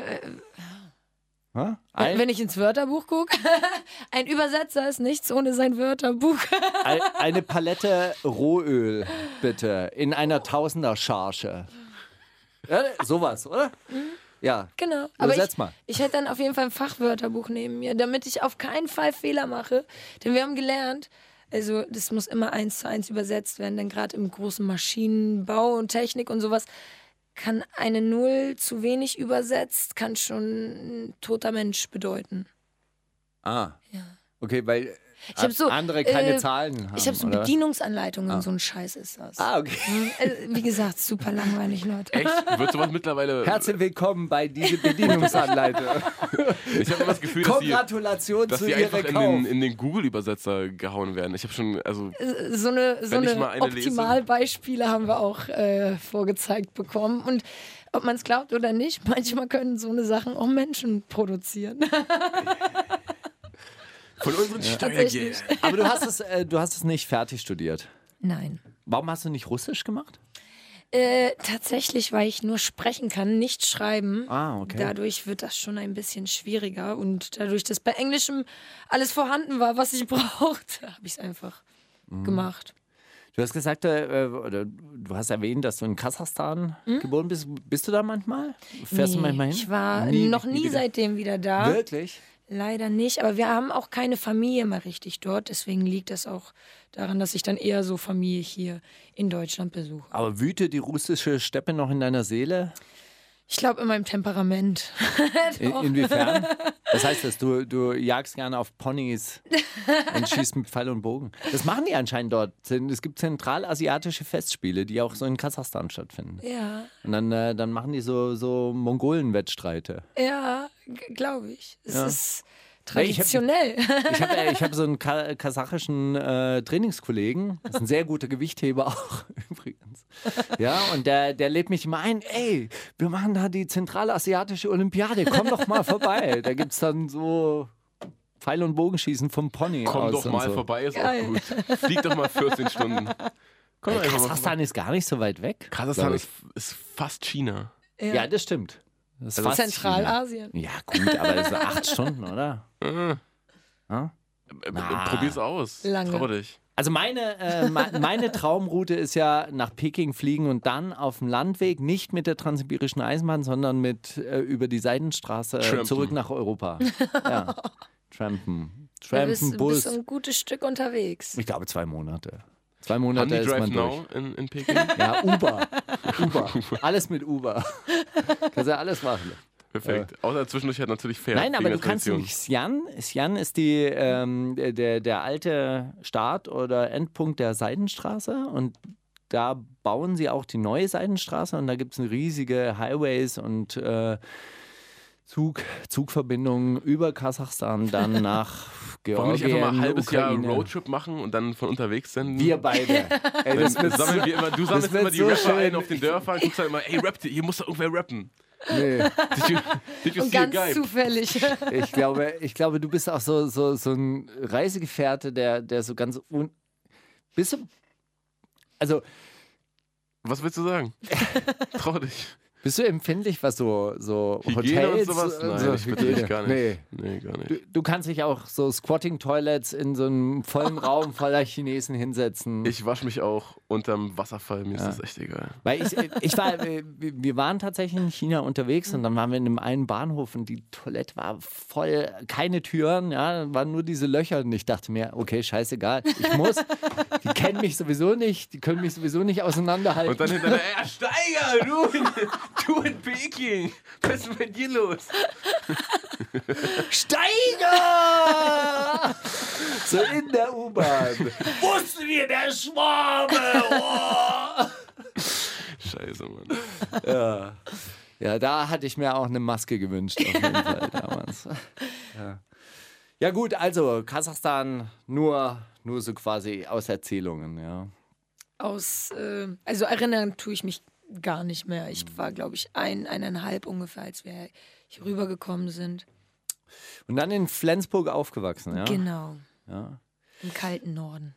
Ha? Ein, Wenn ich ins Wörterbuch gucke, ein Übersetzer ist nichts ohne sein Wörterbuch. ein, eine Palette Rohöl, bitte, in einer Tausender-Charge. Ja, sowas, oder? Ja. Genau. Aber Übersetz ich, mal. ich hätte dann auf jeden Fall ein Fachwörterbuch neben mir, damit ich auf keinen Fall Fehler mache. Denn wir haben gelernt, also das muss immer eins zu eins übersetzt werden, denn gerade im großen Maschinenbau und Technik und sowas kann eine Null zu wenig übersetzt, kann schon ein toter Mensch bedeuten. Ah. Ja. Okay, weil Ich hab so, andere keine äh, Zahlen haben. Ich habe so oder? Bedienungsanleitungen, so ein Scheiß ist das. Ah, okay. Also, wie gesagt, super langweilig, Leute. Echt? Wird sowas mittlerweile. Herzlich willkommen bei diese Bedienungsanleitung. Ich habe immer das Gefühl, dass die, Gratulation dass zu die ihrer einfach in den, in den Google-Übersetzer gehauen werden. Ich habe schon, also so eine, so eine eine lese. Optimalbeispiele haben wir auch äh, vorgezeigt bekommen. Und ob man es glaubt oder nicht, manchmal können so eine Sachen auch Menschen produzieren. von unseren Tatsächlich. Steuergeldern. Aber du hast, es, äh, du hast es nicht fertig studiert. Nein. Warum hast du nicht Russisch gemacht? Äh, tatsächlich, weil ich nur sprechen kann, nicht schreiben. Ah, okay. Dadurch wird das schon ein bisschen schwieriger. Und dadurch, dass bei Englischem alles vorhanden war, was ich brauchte, habe ich es einfach Mhm. gemacht. Du hast gesagt, äh, oder du hast erwähnt, dass du in Kasachstan geboren bist. Bist du da manchmal? Fährst du? Nee, manchmal hin? Ich war Nie- noch nie wieder. seitdem wieder da. Wirklich? Leider nicht, aber wir haben auch keine Familie mehr richtig dort. Deswegen liegt das auch daran, dass ich dann eher so Familie hier in Deutschland besuche. Aber wütet die russische Steppe noch in deiner Seele? Ich glaube in meinem Temperament. In, inwiefern? Das heißt, dass du, du jagst gerne auf Ponys und schießt mit Pfeil und Bogen. Das machen die anscheinend dort. Es gibt zentralasiatische Festspiele, die auch so in Kasachstan stattfinden. ja, Und dann, äh, dann machen die so, so Mongolen-Wettstreite. ja, glaube ich. Es Ja. ist Ich hab- traditionell. Ich habe äh, ich hab so einen ka kasachischen äh, Trainingskollegen, das ist ein sehr guter Gewichtheber auch übrigens. Ja, und der, der lädt mich immer ein, ey, wir machen da die zentralasiatische Olympiade, komm doch mal vorbei. Da gibt es dann so Pfeil- und Bogenschießen vom Pony Komm aus doch mal so. vorbei, ist Geil. auch gut. Flieg doch mal 14 Stunden. Komm. Kasachstan ist gar nicht so weit weg. Kasachstan ist, ist fast China. Ja, das stimmt. Das ist Also Zentralasien. Ja, gut, aber so acht Stunden, oder? Äh, Ja? äh. Probier's aus. Lange. Trau dich. Also meine, äh, me- meine Traumroute ist ja nach Peking fliegen und dann auf dem Landweg, nicht mit der transsibirischen Eisenbahn, sondern mit äh, über die Seidenstraße äh, Trampen. zurück nach Europa. Ja. Trampen. Du Trampen, bist, Bus. bist ein gutes Stück unterwegs. Ich glaube zwei Monate. Zwei Monate ist Drive man durch. Now in, in Peking? Ja, Uber. Uber. Alles mit Uber. Kannst ja alles machen. Perfekt. Außer zwischendurch hat natürlich fair. Nein, aber du kannst nicht. Xi'an, Xi'an ist die, ähm, der, der alte Start oder Endpunkt der Seidenstraße und da bauen sie auch die neue Seidenstraße und da gibt es riesige Highways und äh, Zug, Zugverbindungen über Kasachstan dann nach Wollen wir Georgien, nicht einfach mal ein halbes Ukraine. Jahr Roadtrip machen und dann von unterwegs senden? Wir beide. Ey, das Dann wird sammeln wir immer, du sammelst immer die so Rapper schön. ein auf den Dörfern, guckst halt immer, ey, rappt, hier muss doch irgendwer rappen. nee. Did you, did you Und see a ganz guy? zufällig. Ich glaube, ich glaube, du bist auch so, so, so ein Reisegefährte, der, der so ganz un bist du, also Was willst du sagen? Trau dich. Bist du empfindlich, was so, so Hygiene Hotels und sowas? und Nein, so ich Hygiene? dich gar nicht. Nee. Nee, gar nicht. Du, du kannst dich auch so Squatting-Toilets in so einem vollen Raum voller Chinesen hinsetzen. Ich wasche mich auch unterm Wasserfall, mir ist das echt egal. Weil ich, ich war, wir wir waren tatsächlich in China unterwegs und dann waren wir in einem einen Bahnhof und die Toilette war voll, keine Türen, ja, waren nur diese Löcher und ich dachte mir, okay, scheißegal, ich muss, die kennen mich sowieso nicht, die können mich sowieso nicht auseinanderhalten. Und dann hinterher, Herr Steiger, du, du in Peking, was ist mit dir los? Steiger! So in der U-Bahn. Wussten wir, der Schwabe! Oh! Scheiße, Mann. Ja. ja, da hatte ich mir auch eine Maske gewünscht, auf jeden Fall damals. Ja. ja, gut, also Kasachstan nur, nur so quasi aus Erzählungen, ja. Aus, äh, also erinnern tue ich mich gar nicht mehr. Ich war, glaube ich, ein, eineinhalb ungefähr, als wir hier rübergekommen sind. Und dann in Flensburg aufgewachsen, ja. Genau. ja. Im kalten Norden.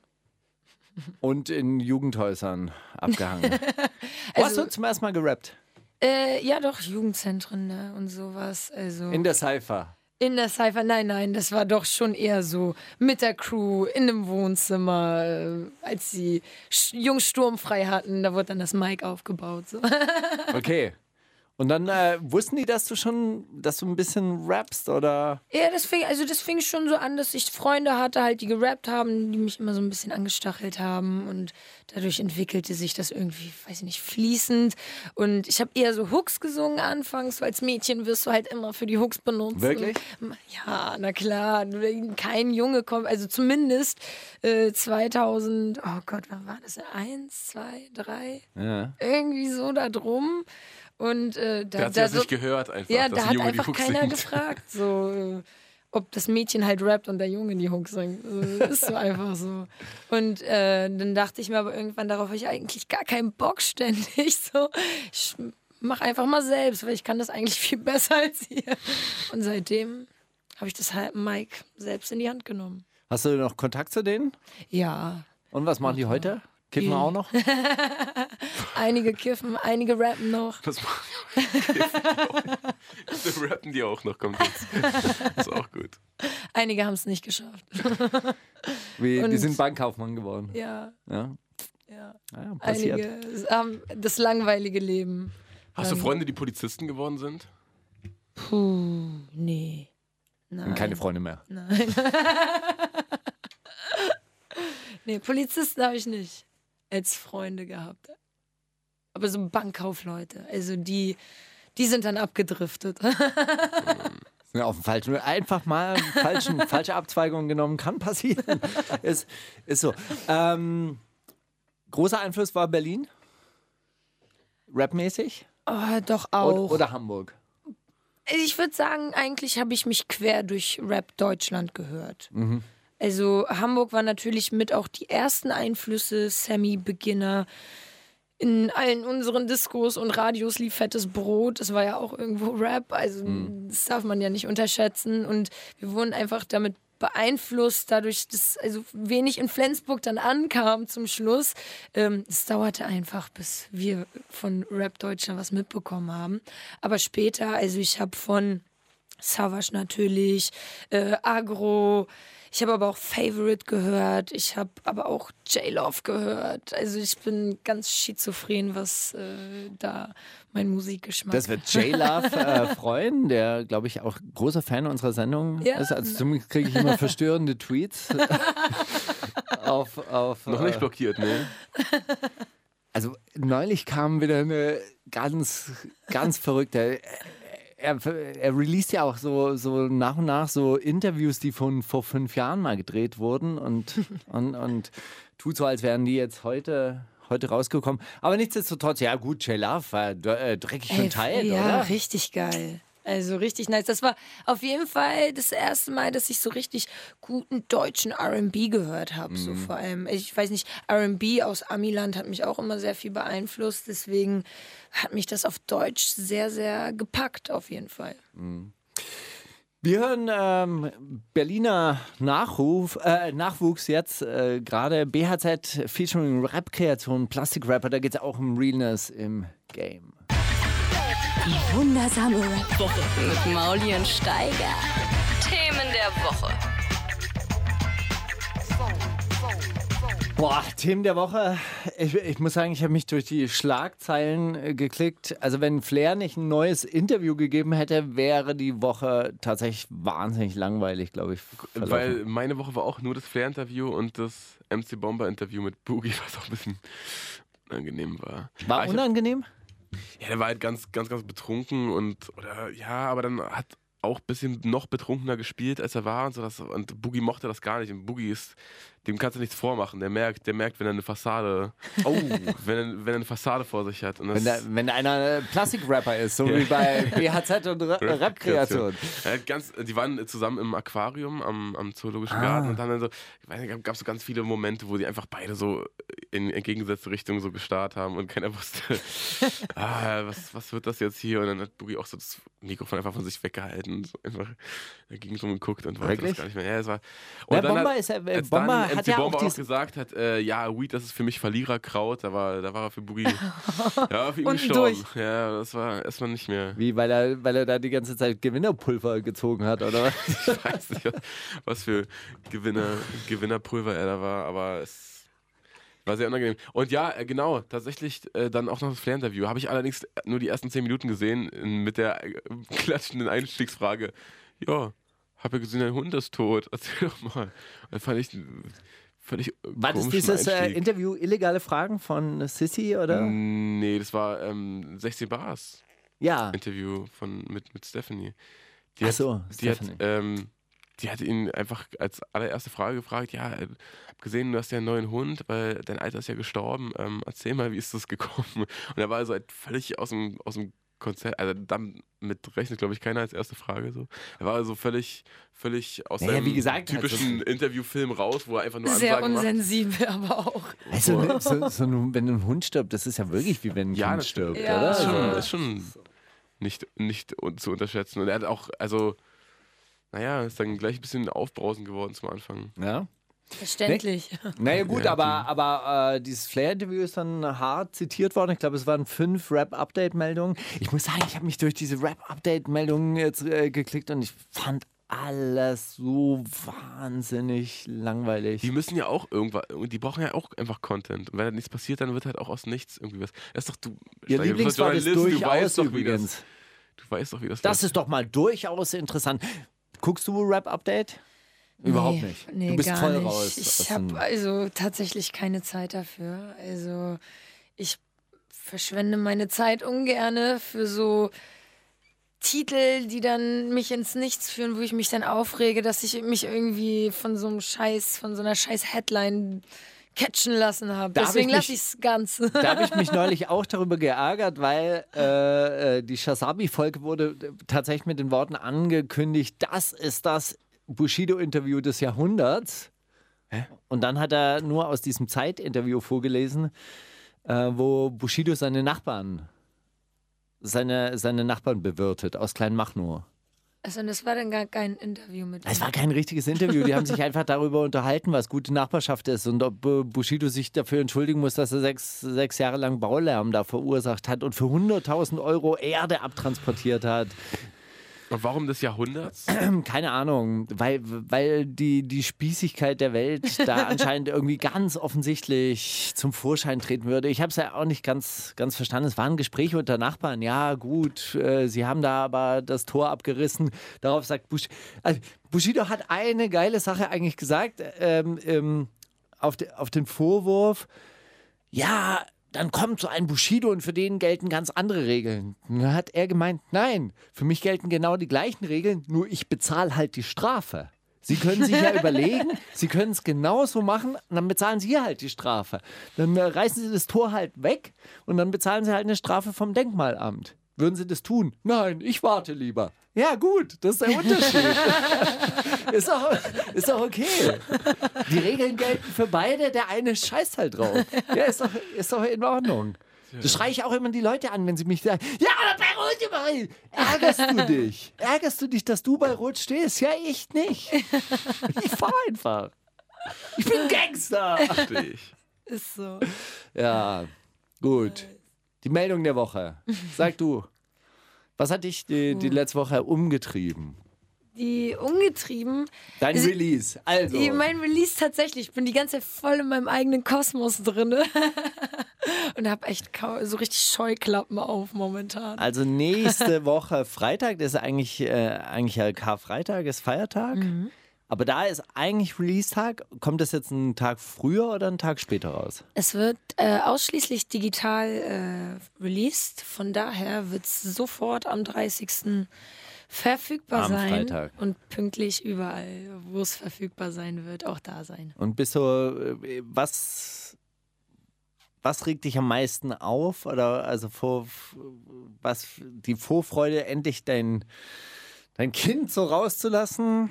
Und in Jugendhäusern abgehangen. Wo hast Also- du zum ersten Mal gerappt? Äh, ja, doch, Jugendzentren ne, und sowas. Also In der Cypher. In der Cypher, nein, nein, das war doch schon eher so mit der Crew in dem Wohnzimmer, äh, als sie Jungs sturmfrei hatten, da wurde dann das Mic aufgebaut. So. Okay. Und dann äh, wussten die, dass du schon, dass du ein bisschen rappst oder? Ja, das fing, also das fing schon so an, dass ich Freunde hatte, halt, die gerappt haben, die mich immer so ein bisschen angestachelt haben und dadurch entwickelte sich das irgendwie, weiß ich nicht, fließend. Und ich habe eher so Hooks gesungen anfangs, weil als Mädchen wirst du halt immer für die Hooks benutzt. Wirklich? Ja, na klar, kein Junge kommt, also zumindest äh, 2000, oh Gott, wann war das? Eins, zwei, drei, Ja. irgendwie so da drum. Und äh, da, Der hat da sich so, nicht gehört einfach, ja, dass da hat Junge einfach keiner singt. gefragt, so, äh, ob das Mädchen halt rappt und der Junge die Hooks singt. Also, ist so einfach so. Und äh, dann dachte ich mir aber irgendwann, darauf habe ich eigentlich gar keinen Bock ständig. So, ich mach einfach mal selbst, weil ich kann das eigentlich viel besser als ihr. Und seitdem habe ich das halt Mike selbst in die Hand genommen. Hast du noch Kontakt zu denen? Ja, Und was machen die heute? Kiffen auch noch? Einige kiffen, einige rappen noch. Das machen die rappen die auch noch, kommt jetzt. Das ist auch gut. Einige haben es nicht geschafft. Wie, die Und- sind Bankkaufmann geworden. Ja, Ja, ja. ja passiert. Einige haben das langweilige Leben. Hast du Dann- Freunde, die Polizisten geworden sind? Puh, nee. Nein. Und keine Freunde mehr. Nein. nee, Polizisten habe ich nicht als Freunde gehabt. Aber so Bankkaufleute, also die, die sind dann abgedriftet. Sind auf dem falschen, einfach mal falschen, falsche Abzweigung genommen, kann passieren. ist, ist so. Ähm, großer Einfluss war Berlin? Rapmäßig? oh, doch Oder, auch. oder Hamburg? Ich würde sagen, eigentlich habe ich mich quer durch Rap Deutschland gehört. Also Hamburg war natürlich mit auch die ersten Einflüsse, Sammy Beginner. In allen unseren Diskos und Radios lief fettes Brot. Das war ja auch irgendwo Rap. Also das darf man ja nicht unterschätzen. Und wir wurden einfach damit beeinflusst, dadurch, dass also wenig in Flensburg dann ankam zum Schluss. Ähm, es dauerte einfach, bis wir von Rap Deutschland was mitbekommen haben. Aber später, also ich habe von Savage natürlich, äh, Agro. Ich habe aber auch Favorite gehört. Ich habe aber auch J-Love gehört. Also ich bin ganz schizophren, was äh, da mein Musikgeschmack Das wird J-Love äh, freuen, der, glaube ich, auch großer Fan unserer Sendung Ja. ist. Also zumindest kriege ich immer verstörende Tweets auf, auf Noch äh, nicht blockiert, ne? Also neulich kam wieder eine ganz, ganz verrückte. Er, er released ja auch so, so nach und nach so Interviews, die von vor fünf Jahren mal gedreht wurden und, und, und tut so, als wären die jetzt heute, heute rausgekommen. Aber nichtsdestotrotz, ja gut, J Love war äh, dreckig Ey, verteilt, ja, oder? richtig geil. Also richtig nice. Das war auf jeden Fall das erste Mal, dass ich so richtig guten deutschen RB gehört habe. So Mhm. vor allem. Ich weiß nicht, RB aus Amiland hat mich auch immer sehr viel beeinflusst. Deswegen hat mich das auf Deutsch sehr, sehr gepackt, auf jeden Fall. Wir hören ähm, Berliner Nachruf, äh, Nachwuchs jetzt, äh, gerade BHZ featuring Rap-Kreation, Plastikrapper, da geht es auch um Realness im Game. Die wundersame Rap-Woche. Mit Mauli und Steiger. Themen der Woche. Boah, Themen der Woche. Ich, ich muss sagen, ich habe mich durch die Schlagzeilen äh, geklickt. Also wenn Flair nicht ein neues Interview gegeben hätte, wäre die Woche tatsächlich wahnsinnig langweilig, glaube ich. verlaufen. Weil meine Woche war auch nur das Flair-Interview und das MC Bomber-Interview mit Boogie, was auch ein bisschen unangenehm war. War Aber ich hab- unangenehm? Ja, der war halt ganz, ganz, ganz betrunken und, oder, ja, aber dann hat auch ein bisschen noch betrunkener gespielt, als er war und so. Das, und Boogie mochte das gar nicht. Und Boogie ist, dem kannst du nichts vormachen. Der merkt, der merkt, wenn er eine Fassade, oh, wenn er, wenn er eine Fassade vor sich hat. Wenn, da, wenn einer äh, Plastikrapper ist, so wie bei BHZ und Ra- Rap-Kreation. Ganz, die waren zusammen im Aquarium am, am Zoologischen Ah. Garten und dann so, ich weiß nicht, gab es so ganz viele Momente, wo die einfach beide so in entgegengesetzte Richtungen so gestarrt haben und keiner wusste, ah, was, was wird das jetzt hier? Und dann hat Boogie auch so das Mikrofon einfach von sich weggehalten und so einfach dagegen rum geguckt und wollte Wirklich? das gar nicht mehr. Ja, es war, und dann Bomber hat, ist äh, Bomber dann hat MC ja auch Bomber auch, dies- gesagt hat, äh, ja, Weed, das ist für mich Verliererkraut, da war, da war er für Boogie, ja, war für ihn gestorben. durch. Ja, das war erstmal nicht mehr. Wie, weil er, weil er da die ganze Zeit Gewinnerpulver gezogen hat, oder was? Ich weiß nicht, was für Gewinner, Gewinnerpulver er da war, aber es war sehr unangenehm. Und ja, äh, genau, tatsächlich äh, dann auch noch das Flair-Interview. Habe ich allerdings nur die ersten zehn Minuten gesehen mit der äh, klatschenden Einstiegsfrage. Ja, habe ja gesehen, dein Hund ist tot. Erzähl doch mal. Das fand ich völlig War das dieses äh. Interview illegale Fragen von Sissy, oder? Nee, das war ähm, 16 Bars Ja. Interview von, mit, mit Stephanie. Die Ach hat, so, die hat, Stephanie. ähm, die hat ihn einfach als allererste Frage gefragt, ja, äh, hab gesehen, du hast ja einen neuen Hund, weil dein Alter ist ja gestorben. Ähm, erzähl mal, wie ist das gekommen? Und er war also halt völlig aus dem, aus dem Konzert, also damit rechnet, glaube ich, keiner als erste Frage so. Er war also völlig, völlig aus Naja, seinem gesagt, typischen Interviewfilm raus, wo er einfach nur Sehr Ansagen macht. unsensibel, aber auch. Also, so, so, ein- wenn ein Hund stirbt, das ist ja wirklich wie wenn ein Ja, Kind das- stirbt, Ja. oder? ist schon, Also, ist schon nicht, nicht zu unterschätzen. Und er hat auch, also, naja, ist dann gleich ein bisschen aufbrausend geworden zum Anfang. ja. Verständlich. Naja gut, aber, aber äh, dieses Flair-Interview ist dann hart zitiert worden. Ich glaube, es waren fünf Rap-Update-Meldungen. Ich muss sagen, ich habe mich durch diese Rap-Update-Meldungen jetzt äh, geklickt und ich fand alles so wahnsinnig langweilig. Die müssen ja auch irgendwas, die brauchen ja auch einfach Content. Und wenn da nichts passiert, dann wird halt auch aus nichts irgendwie was. Das ist doch du. Ihr Lieblingswort ist Journalist, du durchaus weißt doch, wie übrigens. das. Du weißt doch, wie das Das läuft. ist doch mal durchaus interessant. Guckst du Rap-Update? Überhaupt Nee, nicht. Nee, du bist gar voll nicht. raus. aus Ich habe also tatsächlich keine Zeit dafür. Also ich verschwende meine Zeit ungerne für so Titel, die dann mich ins Nichts führen, wo ich mich dann aufrege, dass ich mich irgendwie von so einem Scheiß, von so einer Scheiß Headline catchen lassen habe. Da Deswegen ich lasse mich- ich es ganz. Da habe ich mich neulich auch darüber geärgert, weil äh, äh, die Shazabi-Folge wurde äh, tatsächlich mit den Worten angekündigt, das ist das Bushido-Interview des Jahrhunderts. Und dann hat er nur aus diesem Zeit-Interview vorgelesen, äh, wo Bushido seine Nachbarn, seine, seine Nachbarn bewirtet aus Kleinmachnow. Also das war dann gar kein Interview mit Es war kein richtiges Interview. Die haben sich einfach darüber unterhalten, was gute Nachbarschaft ist und ob äh, Bushido sich dafür entschuldigen muss, dass er sechs, sechs Jahre lang Baulärm da verursacht hat und für 100.000 Euro Erde abtransportiert hat. Und warum des Jahrhunderts? Keine Ahnung, weil, weil die, die Spießigkeit der Welt da anscheinend irgendwie ganz offensichtlich zum Vorschein treten würde. Ich habe es ja auch nicht ganz, ganz verstanden. Es waren Gespräche unter Nachbarn. Ja, gut, äh, sie haben da aber das Tor abgerissen. Darauf sagt Bush, also Bushido hat eine geile Sache eigentlich gesagt ähm, ähm, auf, de, auf den Vorwurf, ja, dann kommt so ein Bushido und für den gelten ganz andere Regeln. Dann hat er gemeint, nein, für mich gelten genau die gleichen Regeln, nur ich bezahle halt die Strafe. Sie können sich ja überlegen, Sie können es genauso machen und dann bezahlen Sie halt die Strafe. Dann reißen Sie das Tor halt weg und dann bezahlen Sie halt eine Strafe vom Denkmalamt. Würden Sie das tun? Nein, ich warte lieber. Ja, gut, das ist der Unterschied. ist, auch, ist auch okay. Die Regeln gelten für beide, der eine scheißt halt drauf. Ja, ist doch, ist doch in Ordnung. Das schreie ich auch immer die Leute an, wenn sie mich sagen, ja, aber bei Rot. Ärgerst du dich? Ärgerst du dich, dass du bei Rot stehst? Ja, ich nicht. Ich fahr einfach. Ich bin Gangster. Ist so. Ja, gut. Die Meldung der Woche. Sag du, was hat dich die, die letzte Woche umgetrieben? Die umgetrieben. Dein Also- Release. Also. Die, mein Release tatsächlich. Ich bin die ganze Zeit voll in meinem eigenen Kosmos drin. Und habe echt so richtig Scheuklappen auf momentan. Also nächste Woche Freitag, das ist eigentlich, äh, eigentlich ja Karfreitag, ist Feiertag. Mhm. Aber da ist eigentlich Release-Tag. Kommt das jetzt einen Tag früher oder einen Tag später raus? Es wird äh, ausschließlich digital äh, released. Von daher wird es sofort am 30. verfügbar Am sein. Freitag. Und pünktlich überall, wo es verfügbar sein wird, auch da sein. Und bist du, äh, was, was regt dich am meisten auf? Oder also vor, was, die Vorfreude, endlich dein, dein Kind so rauszulassen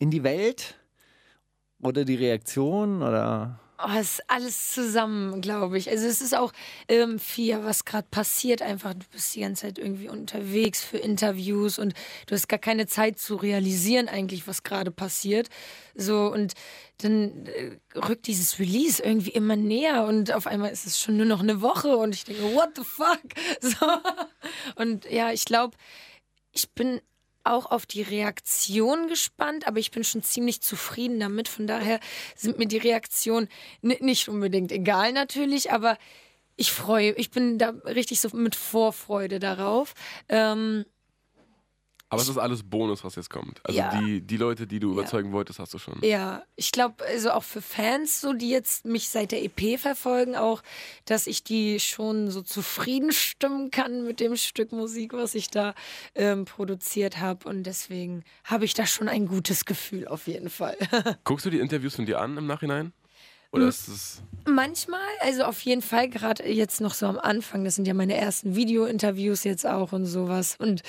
in die Welt? Oder die Reaktion? Oder Oh, es ist alles zusammen, glaube ich. Also es ist auch ähm, viel, was gerade passiert. Einfach, du bist die ganze Zeit irgendwie unterwegs für Interviews und du hast gar keine Zeit zu realisieren eigentlich, was gerade passiert. So und dann äh, rückt dieses Release irgendwie immer näher und auf einmal ist es schon nur noch eine Woche und ich denke, what the fuck? So. Und ja, ich glaube, ich bin auch auf die Reaktion gespannt, aber ich bin schon ziemlich zufrieden damit. Von daher sind mir die Reaktionen ni- nicht unbedingt egal natürlich, aber ich freue, ich bin da richtig so mit Vorfreude darauf. Ähm, Aber es ist alles Bonus, was jetzt kommt. Also Ja. die, die Leute, die du überzeugen wolltest, hast du schon. Ja, ich glaube, also auch für Fans, so die jetzt mich seit der EP verfolgen, auch, dass ich die schon so zufrieden stimmen kann mit dem Stück Musik, was ich da ähm, produziert habe. Und deswegen habe ich da schon ein gutes Gefühl auf jeden Fall. Guckst du die Interviews von dir an im Nachhinein? Oder ist es. Manchmal, also auf jeden Fall, gerade jetzt noch so am Anfang, das sind ja meine ersten Video-Interviews jetzt auch und sowas. Und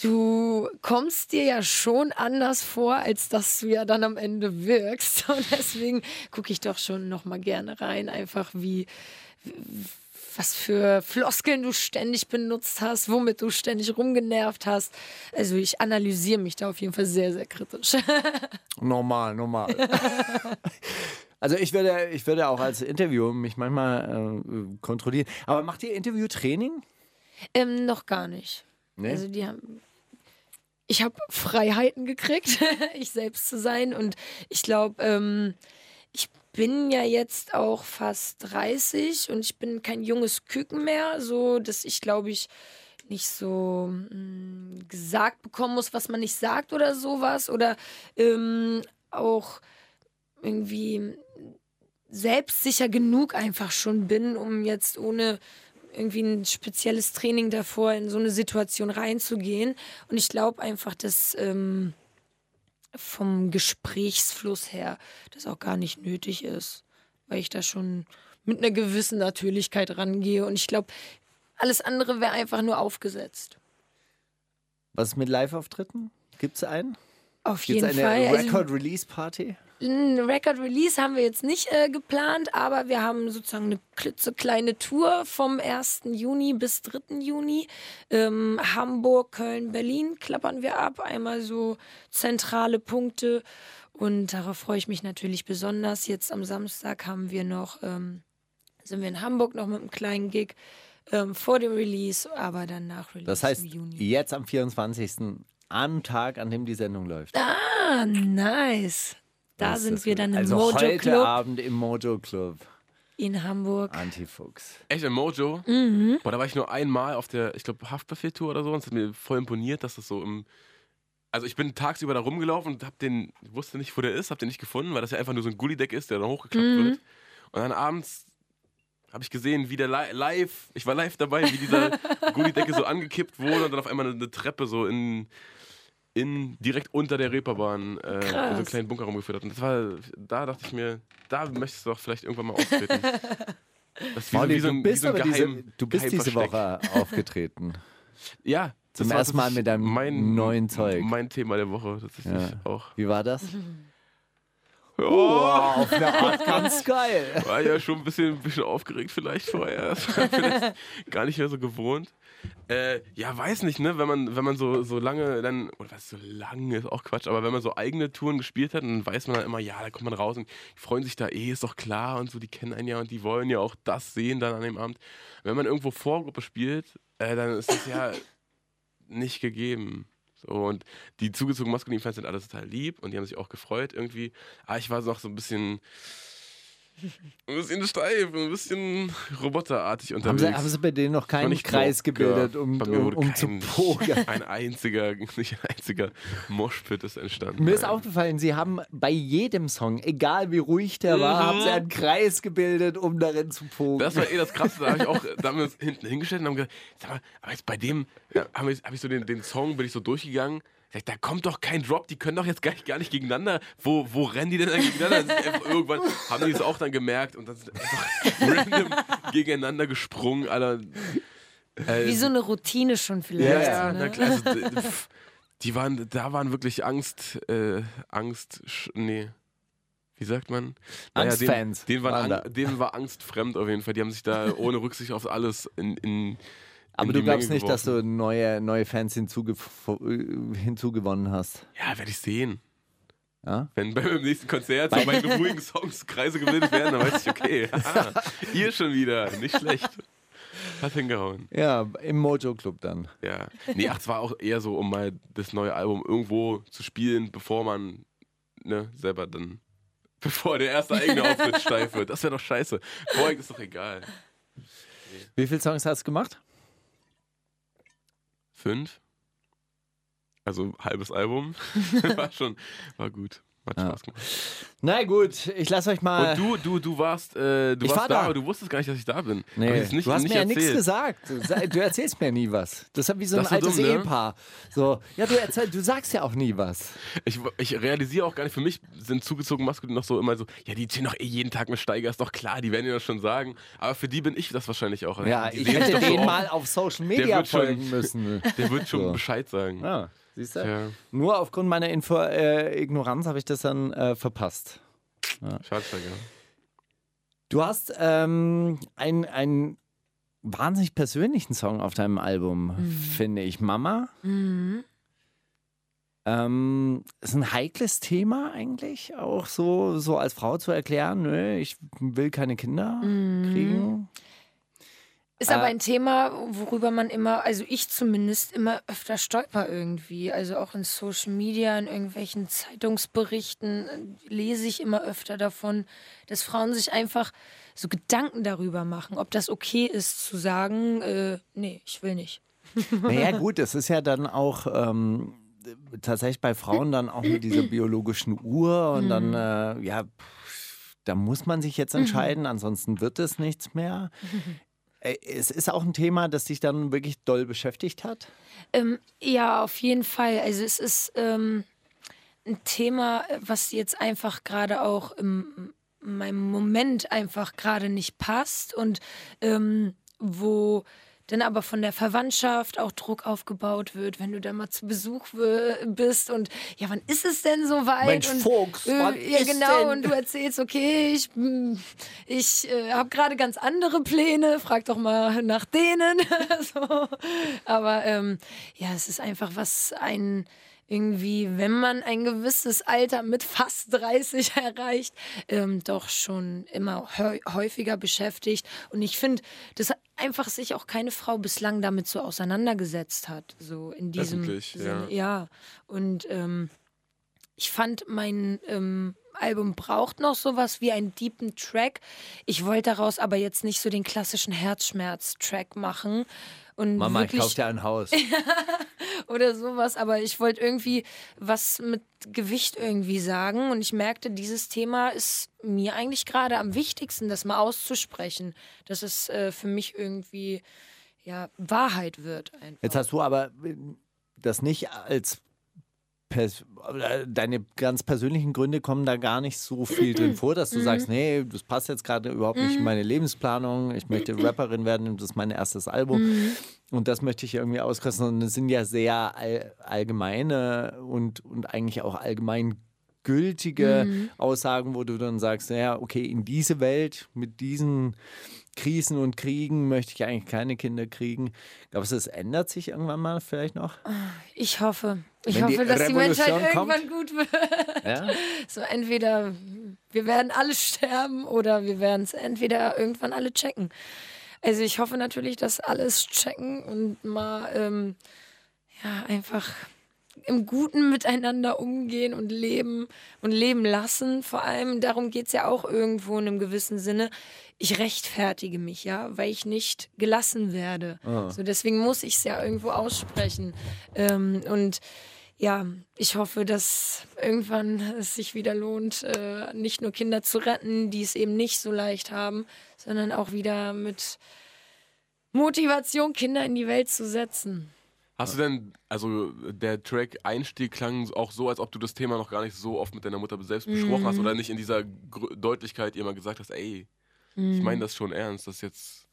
du kommst dir ja schon anders vor, als dass du ja dann am Ende wirkst. Und deswegen gucke ich doch schon noch mal gerne rein, einfach wie, was für Floskeln du ständig benutzt hast, womit du ständig rumgenervt hast. Also ich analysiere mich da auf jeden Fall sehr, sehr kritisch. Normal, normal. also ich würde, ich würde auch als Interviewer mich manchmal äh, kontrollieren. Aber macht ihr Interviewtraining? ähm, noch gar nicht. Nee? Also die haben. Ich habe Freiheiten gekriegt, ich selbst zu sein. Und ich glaube, ähm, ich bin ja jetzt auch fast 30 und ich bin kein junges Küken mehr, so dass ich glaube ich nicht so mh, gesagt bekommen muss, was man nicht sagt oder sowas. Oder ähm, auch irgendwie selbstsicher genug einfach schon bin, um jetzt ohne irgendwie ein spezielles Training davor in so eine Situation reinzugehen. Und ich glaube einfach, dass ähm, vom Gesprächsfluss her das auch gar nicht nötig ist, weil ich da schon mit einer gewissen Natürlichkeit rangehe. Und ich glaube, alles andere wäre einfach nur aufgesetzt. Was ist mit Live-Auftritten? Gibt es einen? Auf Gibt jeden es eine Fall. Also, Ein Record-Release haben wir jetzt nicht äh, geplant, aber wir haben sozusagen eine klitzekleine Tour vom 1. Juni bis 3. Juni. Ähm, Hamburg, Köln, Berlin klappern wir ab. Einmal so zentrale Punkte. Und darauf freue ich mich natürlich besonders. Jetzt am Samstag haben wir noch, ähm, sind wir in Hamburg noch mit einem kleinen Gig ähm, vor dem Release, aber dann nach Release Das heißt, im Juni. jetzt am 24. am Tag, an dem die Sendung läuft. Ah, nice. Da Das ist sind wir dann im also Mojo heute Club Abend im Mojo Club. in Hamburg. Antifuchs. Echt im Mojo? Mhm. Boah, da war ich nur einmal auf der, ich glaube, Haftbefehl-Tour oder so und es hat mir voll imponiert, dass das so im. Also ich bin tagsüber da rumgelaufen und hab den, wusste nicht, wo der ist, hab den nicht gefunden, weil das ja einfach nur so ein Gully-Deck ist, der dann hochgeklappt Mhm. wird. Und dann abends habe ich gesehen, wie der li live, ich war live dabei, wie dieser Gullidecke so angekippt wurde und dann auf einmal eine Treppe so in, in direkt unter der Reeperbahn äh, in so einen Krass. kleinen Bunker rumgeführt hat. Und das war, da dachte ich mir, da möchtest du doch vielleicht irgendwann mal auftreten. Das ist wie, so- wie so du bist, wie so ein Geheim, diese, du bist diese. Woche aufgetreten. Ja. Zum das war ersten Mal mit deinem neuen Zeug. Mein Thema der Woche tatsächlich Ja. auch. Wie war das? Oh, auf eine Art ganz geil. war ja schon ein bisschen, ein bisschen aufgeregt vielleicht vorher. Das war vielleicht gar nicht mehr so gewohnt. Äh, ja, weiß nicht, ne? Wenn man, wenn man so, so lange dann, oder was so lange ist auch Quatsch, aber wenn man so eigene Touren gespielt hat, dann weiß man dann immer, ja, da kommt man raus und die freuen sich da eh, ist doch klar und so, die kennen einen ja und die wollen ja auch das sehen dann an dem Abend. Wenn man irgendwo Vorgruppe spielt, äh, dann ist das ja nicht gegeben. So, und die zugezogenen maskulinen Fans sind alle total lieb und die haben sich auch gefreut irgendwie. Aber ich war noch so ein bisschen, ein bisschen steif, ein bisschen roboterartig Haben unterwegs. sie, haben sie bei denen noch War keinen Kreis Blocker. gebildet, um, Bei mir um, wurde um zu kein- pokern? Ein einziger, nicht ein einziger Moshpit ist entstanden. Mir ist aufgefallen, sie haben bei jedem Song, egal wie ruhig der war, Mhm. haben sie einen Kreis gebildet, um darin zu pokern. Das war eh das Krasse. Da habe ich auch, da haben wir uns hinten hingestellt und haben gesagt, sag mal, aber jetzt bei dem, ja, habe ich, hab ich so den, den Song, bin ich so durchgegangen. Sag Da kommt doch kein Drop, die können doch jetzt gar nicht, gar nicht gegeneinander. Wo, wo rennen die denn dann gegeneinander? Irgendwann haben die es auch dann gemerkt und dann sind einfach random gegeneinander gesprungen. Alter. Äh, Wie so eine Routine schon ja, vielleicht. ja, na ne? klar. Also, die waren, da waren wirklich Angst, äh, Angst, nee. Wie sagt man? Angstfans Denen, denen, waren denen war Angst fremd auf jeden Fall. Die haben sich da ohne Rücksicht auf alles in, in Aber du glaubst Menge nicht, dass geworfen. du neue, neue Fans hinzuge äh, hinzugewonnen hast. Ja, werde ich sehen. Ja? Wenn beim nächsten Konzert so meine ruhigen Songs Kreise gebildet werden, dann weiß ich, okay, aha, ihr schon wieder, nicht schlecht. Hat hingehauen. Ja, im Mojo Club dann. Ja. Nee, ach, es war auch eher so, um mal das neue Album irgendwo zu spielen, bevor man ne, selber dann, bevor der erste eigene Auftritt steif wird. Das wäre doch scheiße. Vorher ist doch egal. Wie viele Songs hast du gemacht? Fünf. Also halbes Album. war schon, war gut. Hat Ja. Spaß gemacht. Na gut, ich lasse euch mal. Und du, du, du warst, äh, du Ich warst war da, da. aber du wusstest gar nicht, dass ich da bin. Hab ich Nee, jetzt nicht, du hast nicht mir ja nichts gesagt. Du, erzählst mir nie was. Das ist wie so ein altes dumm, ne? Ehepaar. So, ja, du, erzähl, du sagst ja auch nie was. Ich, ich realisiere auch gar nicht, für mich sind zugezogen Maskulin noch so immer so, ja, die ziehen doch eh jeden Tag mit Steiger, ist doch klar, die werden dir das schon sagen. Aber für die bin ich das wahrscheinlich auch. Ja, Die ich hätte doch so mal auf Social Media wird schon- folgen müssen. Der wird schon So. Bescheid sagen. Ja, siehst du? Ja, Nur aufgrund meiner Info äh, Ignoranz habe ich das dann äh, verpasst. schade, Steiger. Du hast ähm, ein, ein wahnsinnig persönlichen Song auf deinem Album, Mhm. finde ich. Mama. Ähm, ist ein heikles Thema eigentlich, auch so, so als Frau zu erklären, nö, ich will keine Kinder Mhm. kriegen. Ist aber Äh, ein Thema, worüber man immer, also ich zumindest, immer öfter stolper irgendwie. Also auch in Social Media, in irgendwelchen Zeitungsberichten äh, lese ich immer öfter davon, dass Frauen sich einfach so Gedanken darüber machen, ob das okay ist zu sagen, äh, nee, ich will nicht. Naja, gut, das ist ja dann auch ähm, tatsächlich bei Frauen dann auch mit dieser biologischen Uhr und dann, äh, ja, da muss man sich jetzt entscheiden, ansonsten wird es nichts mehr. Äh, Es ist auch ein Thema, das dich dann wirklich doll beschäftigt hat. Ähm, ja, auf jeden Fall. Also es ist ähm, ein Thema, was jetzt einfach gerade auch in meinem Moment einfach gerade nicht passt und ähm, wo dann aber von der Verwandtschaft auch Druck aufgebaut wird, wenn du da mal zu Besuch bist und ja, wann ist es denn soweit? Mensch, und, Fuchs, wann ja, ist genau, denn? und du erzählst, okay, ich, hm, ich äh, habe gerade ganz andere Pläne, frag doch mal nach denen. so. Aber ähm, ja, es ist einfach was ein irgendwie, wenn man ein gewisses Alter mit fast 30 erreicht, ähm, doch schon immer häu- häufiger beschäftigt. Und ich finde, dass einfach sich auch keine Frau bislang damit so auseinandergesetzt hat. So in diesem Öffentlich, Sinne. ja. Ja. Und ähm, ich fand, mein ähm, Album braucht noch sowas wie einen deepen Track. Ich wollte daraus aber jetzt nicht so den klassischen Herzschmerz-Track machen. Und Mama, ich wirklich kauf dir ein Haus. oder sowas, aber ich wollte irgendwie was mit Gewicht irgendwie sagen und ich merkte, dieses Thema ist mir eigentlich gerade am wichtigsten, das mal auszusprechen, dass es äh, für mich irgendwie ja Wahrheit wird. Einfach. Jetzt hast du aber äh, das nicht als deine ganz persönlichen Gründe kommen da gar nicht so viel drin vor, dass du sagst, nee, das passt jetzt gerade überhaupt nicht in meine Lebensplanung. Ich möchte Rapperin werden, und das ist mein erstes Album. Und das möchte ich irgendwie auskosten. Und das sind ja sehr all, allgemeine und, und eigentlich auch allgemein gültige Aussagen, wo du dann sagst, naja, okay, in diese Welt mit diesen Krisen und Kriegen möchte ich eigentlich keine Kinder kriegen. Glaubst du, es ändert sich irgendwann mal vielleicht noch? Ich hoffe. Ich Wenn die hoffe, dass die Menschheit Revolution irgendwann gut wird. Ja? So entweder wir werden alle sterben oder wir werden es entweder irgendwann alle checken. Also ich hoffe natürlich, dass alles checken und mal ähm, ja einfach im Guten miteinander umgehen und leben und leben lassen. Vor allem darum geht es ja auch irgendwo in einem gewissen Sinne. Ich rechtfertige mich ja, weil ich nicht gelassen werde. So deswegen muss ich es ja irgendwo aussprechen. Ähm, und ja, ich hoffe, dass irgendwann es sich wieder lohnt, äh, nicht nur Kinder zu retten, die es eben nicht so leicht haben, sondern auch wieder mit Motivation Kinder in die Welt zu setzen. Hast du denn, also der Track Einstieg klang auch so, als ob du das Thema noch gar nicht so oft mit deiner Mutter selbst besprochen Mhm. hast oder nicht in dieser Gr Deutlichkeit ihr mal gesagt hast, ey, ich Mhm. meine das schon ernst, das jetzt.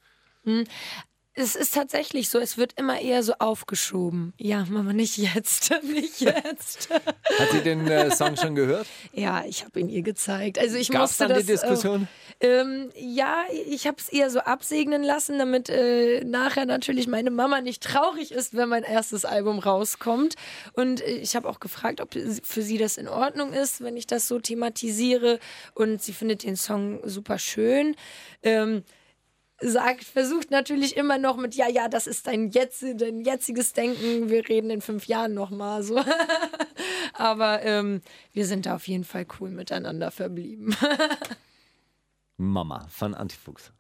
Es ist tatsächlich so, es wird immer eher so aufgeschoben. Ja, Mama, nicht jetzt, nicht jetzt. Hat sie den äh, Song schon gehört? ja, ich habe ihn ihr gezeigt. Also ich Gab es musste dann das, die Diskussion? Äh, ähm, ja, ich habe es eher so absegnen lassen, damit äh, nachher natürlich meine Mama nicht traurig ist, wenn mein erstes Album rauskommt. Und äh, ich habe auch gefragt, ob für sie das in Ordnung ist, wenn ich das so thematisiere. Und sie findet den Song super schön. Ähm, sagt, versucht natürlich immer noch mit, ja, ja, das ist dein, jetzt, dein jetziges Denken, wir reden in fünf Jahren nochmal so. Aber ähm, wir sind da auf jeden Fall cool miteinander verblieben. Mama von Antifuchs.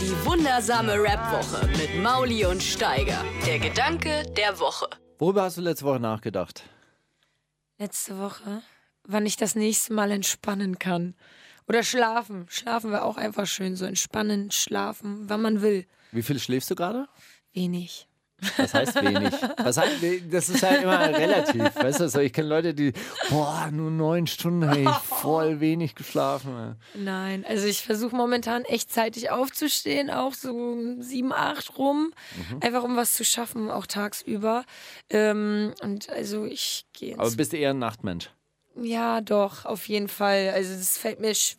Die wundersame Rap-Woche mit Mauli und Steiger. Der Gedanke der Woche. Worüber hast du letzte Woche nachgedacht? Letzte Woche, wann ich das nächste Mal entspannen kann. Oder schlafen. Schlafen wäre auch einfach schön. So entspannen, schlafen, wann man will. Wie viel schläfst du gerade? Wenig. Das heißt wenig. Was heißt, das ist halt immer relativ. Weißt du, so, ich kenne Leute, die, boah, nur neun Stunden, hey, voll wenig geschlafen. Nein, also ich versuche momentan echt zeitig aufzustehen, auch so um sieben, acht rum, einfach um was zu schaffen, auch tagsüber. Ähm, und also ich gehe Aber bist du eher ein Nachtmensch? Ja, doch, auf jeden Fall. Also es fällt mir sch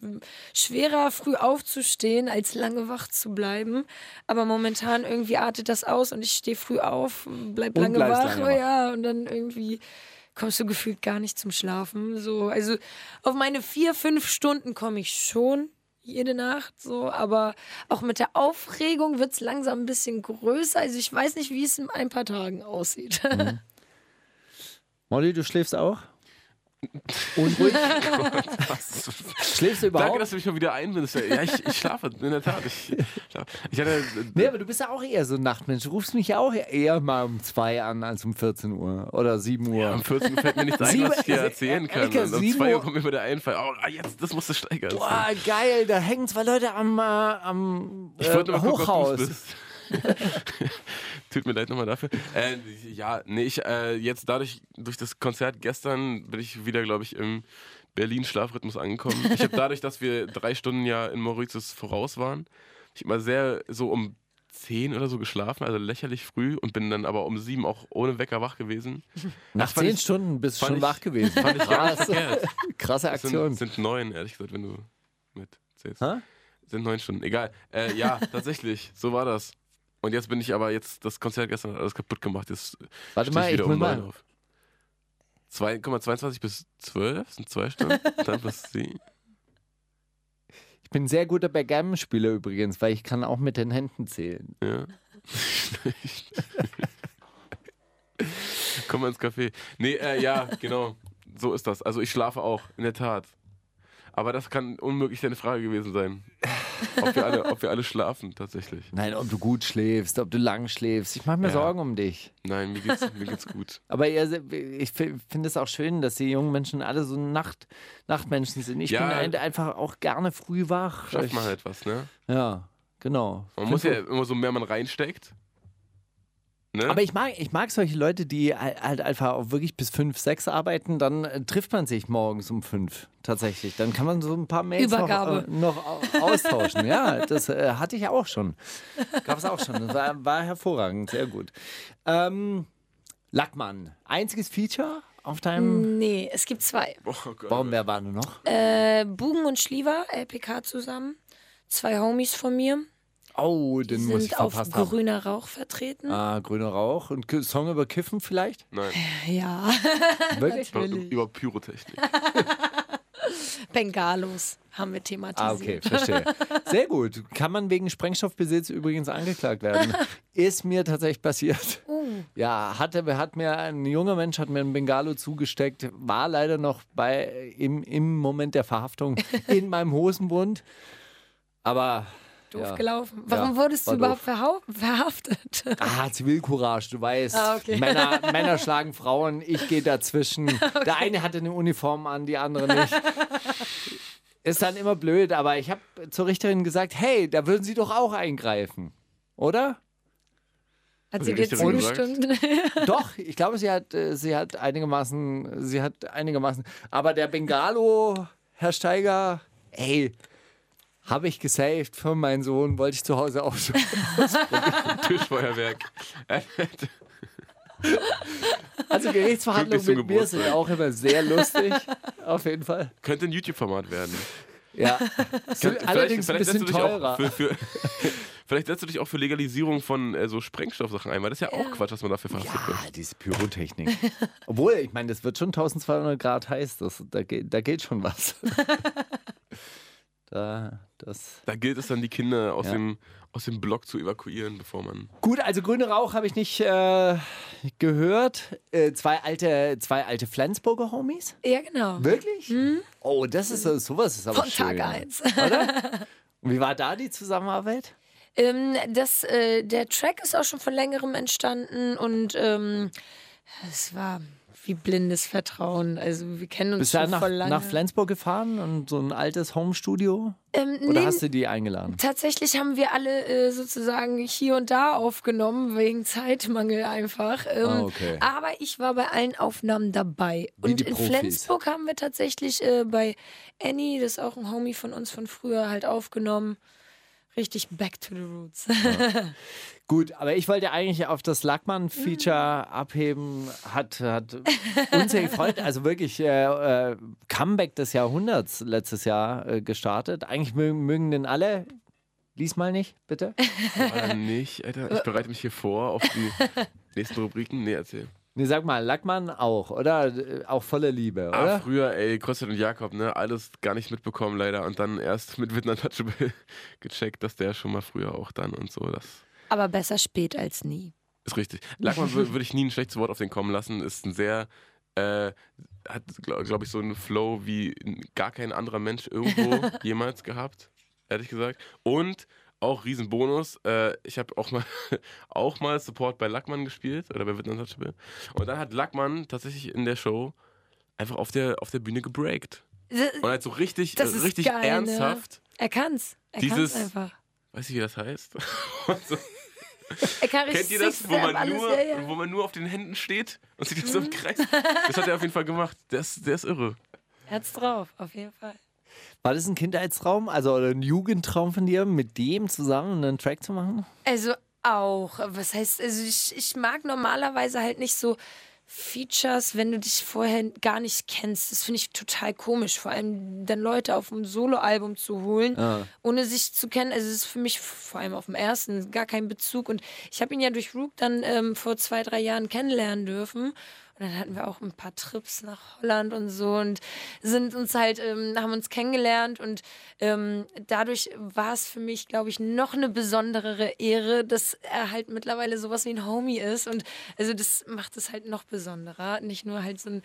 schwerer, früh aufzustehen, als lange wach zu bleiben. Aber momentan irgendwie artet das aus und ich stehe früh auf, bleib Und lange wach, lange wach. ja, und dann irgendwie kommst du gefühlt gar nicht zum Schlafen. So, also auf meine vier, fünf Stunden komme ich schon jede Nacht, so, aber auch mit der Aufregung wird es langsam ein bisschen größer. Also ich weiß nicht, wie es in ein paar Tagen aussieht. Mhm. Molly, du schläfst auch? Unruhig? Schläfst du überhaupt? Danke, dass du mich mal wieder einbindest. Ja, ich, ich schlafe, in der Tat. Ich, schlafe. ich hatte, Nee, aber du bist ja auch eher so ein Nachtmensch. Du rufst mich ja auch eher mal um zwei an als um 14 Uhr oder 7 Uhr. am 14. Uhr fällt mir nichts ein, was ich dir äh, erzählen kann. Erika, Und um sieben 2 Uhr kommt mir wieder der Einfall. Oh, ah, jetzt, das musst du steigern. Boah, geil, da hängen zwei Leute am, äh, am Ich äh, nur mal gucken, ob Hochhaus. Tut mir leid nochmal dafür. Äh, ja, nee, ich äh, jetzt dadurch, durch das Konzert gestern bin ich wieder, glaube ich, im Berlin-Schlafrhythmus angekommen. Ich habe dadurch, dass wir drei Stunden ja in Mauritius voraus waren, ich mal sehr so um 10 oder so geschlafen, also lächerlich früh und bin dann aber um 7 auch ohne Wecker wach gewesen. Nach Das fand 10 ich- Stunden bist du schon ich- wach gewesen. Fand ich Krass. Krasse Das Aktion. sind, sind neun, ehrlich gesagt, wenn du mitzählst. Hä? Sind neun Stunden, egal. Äh, ja, tatsächlich, so war das. Und jetzt bin ich aber jetzt, das Konzert gestern hat alles kaputt gemacht. Jetzt Warte mal, ich ich muss um mal. auf. 2,22 bis 12 sind zwei Stunden. Dann bis sie. Ich bin sehr guter Backgammon-Spieler übrigens, weil ich kann auch mit den Händen zählen. Ja. Komm mal ins Café. Nee, äh, ja, genau. So ist das. Also ich schlafe auch, in der Tat. Aber das kann unmöglich deine Frage gewesen sein. Ob wir alle, ob wir alle schlafen, tatsächlich. Nein, ob du gut schläfst, ob du lang schläfst. Ich mache mir Ja. Sorgen um dich. Nein, mir geht's, mir geht's gut. Aber ihr, ich fi- finde es auch schön, dass die jungen Menschen alle so Nacht, Nachtmenschen sind. Ich Ja. bin ein- einfach auch gerne früh wach. Schafft Ich- man halt was, ne? Ja, genau. Man muss ja immer so mehr man reinsteckt. Ne? Aber ich mag, ich mag solche Leute, die halt einfach auch wirklich bis fünf, sechs arbeiten. Dann äh, trifft man sich morgens um fünf tatsächlich. Dann kann man so ein paar Mails noch, äh, noch au- austauschen. ja, das äh, hatte ich auch schon. Gab es auch schon. Das war, war hervorragend, sehr gut. Ähm, Lackmann, einziges Feature auf deinem. nee, es gibt zwei. oh Gott. Warum, wer war nur noch? Äh, Bugen und Schliever, LPK zusammen. Zwei Homies von mir. Oh, den Die muss ich sind auf verpasst haben. grüner Rauch vertreten. Ah, grüner Rauch und Song über Kiffen vielleicht? Nein, Ja, Wirklich? über, über Pyrotechnik. Bengalos haben wir thematisiert. Ah, okay, verstehe. Sehr gut. Kann man wegen Sprengstoffbesitz übrigens angeklagt werden. Ist mir tatsächlich passiert. Ja, hatte, hat mir ein junger Mensch hat mir ein Bengalo zugesteckt, war leider noch bei im, im Moment der Verhaftung in meinem Hosenbund. Aber Doof ja. gelaufen. Warum Ja, wurdest du überhaupt verhaftet? Ah, Zivilcourage, du weißt. Ah, okay. Männer, Männer schlagen Frauen, ich gehe dazwischen. Der eine hatte eine Uniform an, die andere nicht. Ist dann immer blöd, aber ich habe zur Richterin gesagt, hey, da würden Sie doch auch eingreifen. Oder? Hat sie dir zugestimmt? Doch, ich glaube, sie hat, äh, sie hat einigermaßen, sie hat einigermaßen. Aber der Bengalo, Herr Steiger, ey, habe ich gesaved für meinen Sohn, wollte ich zu Hause auch so. Tischfeuerwerk. Also Gerichtsverhandlungen mit zum mir sind Geburtstag. auch immer sehr lustig, auf jeden Fall. Könnte ein YouTube-Format werden. Ja. Vielleicht- Allerdings ein vielleicht bisschen setzt du dich auch teurer. Für, für, vielleicht setzt du dich auch für Legalisierung von äh, so Sprengstoffsachen ein, weil das ist ja auch Quatsch, dass man dafür verhaftet wird. Ja, diese Pyrotechnik. Obwohl, ich meine, das wird schon 1200 Grad heiß. Das, da, geht, da geht schon was. Da, das. Da gilt es dann, die Kinder aus, Ja. dem, aus dem Block zu evakuieren, bevor man. Gut, also grüne Rauch habe ich nicht äh, gehört. Äh, zwei alte, zwei alte Flensburger Homies. ja, genau. Wirklich? Oh, das ist so- sowas ist aber Von schön. Tag eins. Und wie war da die Zusammenarbeit? Ähm, das, äh, der Track ist auch schon von längerem entstanden und ähm, es war wie blindes Vertrauen. Also wir kennen uns Bist du schon da nach, voll lange. nach Flensburg gefahren und so ein altes Homestudio? ähm, Oder nee, hast du die eingeladen? Tatsächlich haben wir alle äh, sozusagen hier und da aufgenommen, wegen Zeitmangel einfach. Ähm, Ah, okay. Aber ich war bei allen Aufnahmen dabei. Wie und in. Flensburg haben wir tatsächlich äh, bei Annie, das ist auch ein Homie von uns von früher, halt aufgenommen. Richtig back to the roots. Gut, aber ich wollte eigentlich auf das Lackmann-Feature abheben. Hat, hat uns ja gefreut. Also wirklich äh, äh, Comeback des Jahrhunderts letztes Jahr äh, gestartet. Eigentlich mögen, mögen den alle. Lies mal nicht, bitte. Oder nicht, Alter. Ich bereite mich hier vor auf die nächsten Rubriken. Nee, erzähl. Nee, sag mal, Lackmann auch, oder? Auch voller Liebe, Ah, oder? früher, ey, Kostet und Jakob, ne? Alles gar nicht mitbekommen, leider. Und dann erst mit Witten Untouchable gecheckt, dass der schon mal früher auch dann und so. Das Aber besser spät als nie. ist richtig. Lackmann wür- würde ich nie ein schlechtes Wort auf den kommen lassen. Ist ein sehr, äh, hat, glaube glaub ich, so einen Flow wie gar kein anderer Mensch irgendwo jemals gehabt, ehrlich gesagt. Und auch Riesenbonus, äh, ich habe auch mal, auch mal Support bei Lackmann gespielt oder bei Witten Untouchable. Und dann hat Lackmann tatsächlich in der Show einfach auf der, auf der Bühne gebreakt. Und halt so richtig, Das ist richtig geil, ne? ernsthaft. Er kann's. Er Dieses- kann's einfach. Weiß ich, wie das heißt? So, Er kennt ihr das, wo man, selber alles, nur, ja, ja. wo man nur auf den Händen steht und sich das so im Kreis? Das hat er auf jeden Fall gemacht. Der ist, der ist irre. Herz drauf, auf jeden Fall. War das ein Kindheitstraum, also oder ein Jugendtraum von dir, mit dem zusammen einen Track zu machen? Also auch. Was heißt, also ich, ich mag normalerweise halt nicht so Features, wenn du dich vorher gar nicht kennst. Das finde ich total komisch. Vor allem dann Leute auf ein Soloalbum zu holen, ohne sich zu kennen. Also es ist für mich vor allem auf dem ersten gar kein Bezug. Und ich habe ihn ja durch Rook dann ähm, vor zwei, drei Jahren kennenlernen dürfen. Und dann hatten wir auch ein paar Trips nach Holland und so und sind uns halt, ähm, haben uns kennengelernt und ähm, dadurch war es für mich, glaube ich, noch eine besonderere Ehre, dass er halt mittlerweile sowas wie ein Homie ist und also das macht es halt noch besonderer. Nicht nur halt so ein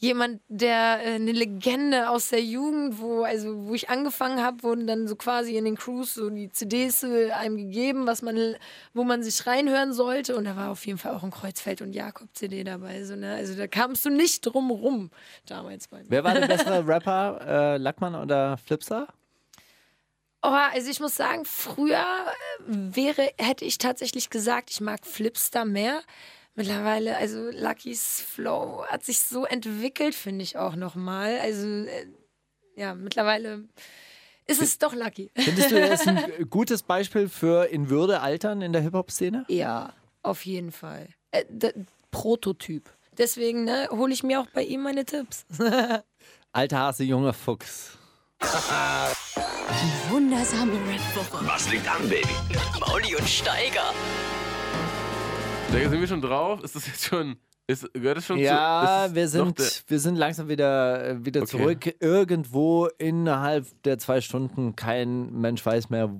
jemand, der äh, eine Legende aus der Jugend, wo also wo ich angefangen habe, wurden dann so quasi in den Crews so die CDs äh, einem gegeben, was man, wo man sich reinhören sollte. Und da war auf jeden Fall auch ein Kreuzfeld und Jakob CD dabei. So, ne? Also da kamst du nicht drum rum damals bei mir. Wer war der bessere Rapper, äh, Lackmann oder Flipstar? Oh, also ich muss sagen, früher äh, wäre, hätte ich tatsächlich gesagt, ich mag Flipstar mehr. Mittlerweile, also Luckys Flow hat sich so entwickelt, finde ich auch nochmal. Also äh, ja, mittlerweile ist es doch Lucky. Findest du, er ist ein gutes Beispiel für in Würde altern in der Hip-Hop-Szene? Ja, auf jeden Fall. Äh, Prototyp. Deswegen ne, hole ich mir auch bei ihm meine Tipps. Alter Hase, junger Fuchs. Wundersame Rap-Woche. Was liegt an, Baby? Mauli und Steiger. Da sind wir schon drauf? Ist das jetzt schon. Ist, gehört das schon Ja, zu. wir sind, wir sind langsam wieder, äh, wieder Okay. zurück. Irgendwo innerhalb der zwei Stunden, kein Mensch weiß mehr,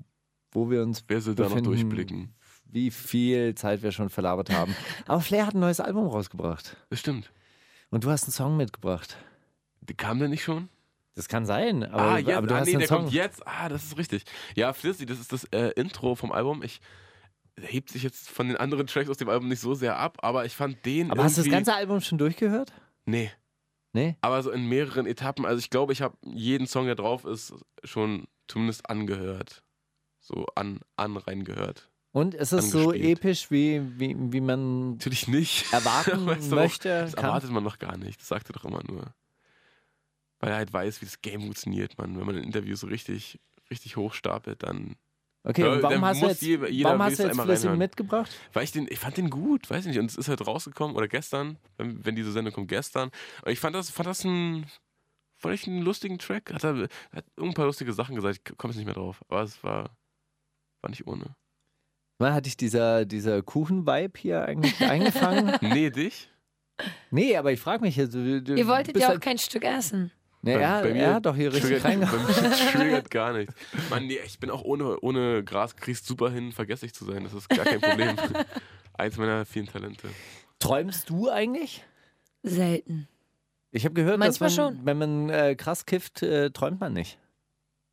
wo wir uns Wer soll da noch durchblicken? Wie viel Zeit wir schon verlabert haben. Aber Flair hat ein neues Album rausgebracht. Das stimmt. Und du hast einen Song mitgebracht. Die kam der nicht schon? Das kann sein, aber, ah, jetzt, aber du ah, hast nee, einen der Song. kommt jetzt. Ah, das ist richtig. Ja, Flizzy, das ist das äh, Intro vom Album. Ich hebt sich jetzt von den anderen Tracks aus dem Album nicht so sehr ab, aber ich fand den. aber hast du das ganze Album schon durchgehört? Nee. Nee? Aber so in mehreren Etappen. Also ich glaube, ich habe jeden Song, der drauf ist, schon zumindest angehört. So an, an reingehört. Und ist es so Angespielt. episch, wie, wie, wie man Natürlich nicht. erwarten Weißt du, möchte? Das kann? erwartet man noch gar nicht. Das sagt er doch immer nur. Weil er halt weiß, wie das Game funktioniert, man. Wenn man ein Interview so richtig, richtig hochstapelt, dann. Okay, Ja, und warum hast du jetzt, jeder- jeder warum hast du jetzt reinhören. mitgebracht? Weil ich den, ich fand den gut, weiß nicht. Und es ist halt rausgekommen, oder gestern, wenn, wenn diese Sendung kommt, gestern. Und ich fand das, fand das ein. Fand ich einen lustigen Track. Hat er hat ein paar lustige Sachen gesagt, ich komme jetzt nicht mehr drauf. Aber es war. War nicht ohne. Wann hatte ich dieser, dieser Kuchen-Vibe hier eigentlich eingefangen? Nee, dich? nee, aber ich frage mich jetzt. Du, du Ihr wolltet ja auch halt, kein Stück essen. Nee, Bei- er, bei mir er hat doch hier richtig reingehauen. bei mir triggert gar nichts. Mann, nee, ich bin auch ohne, ohne Gras kriegst super hin, vergesslich zu sein. Das ist gar kein Problem. Eins meiner vielen Talente. Träumst du eigentlich? Selten. Ich habe gehört, Manchmal dass man, schon. wenn man äh, krass kifft, äh, träumt man nicht.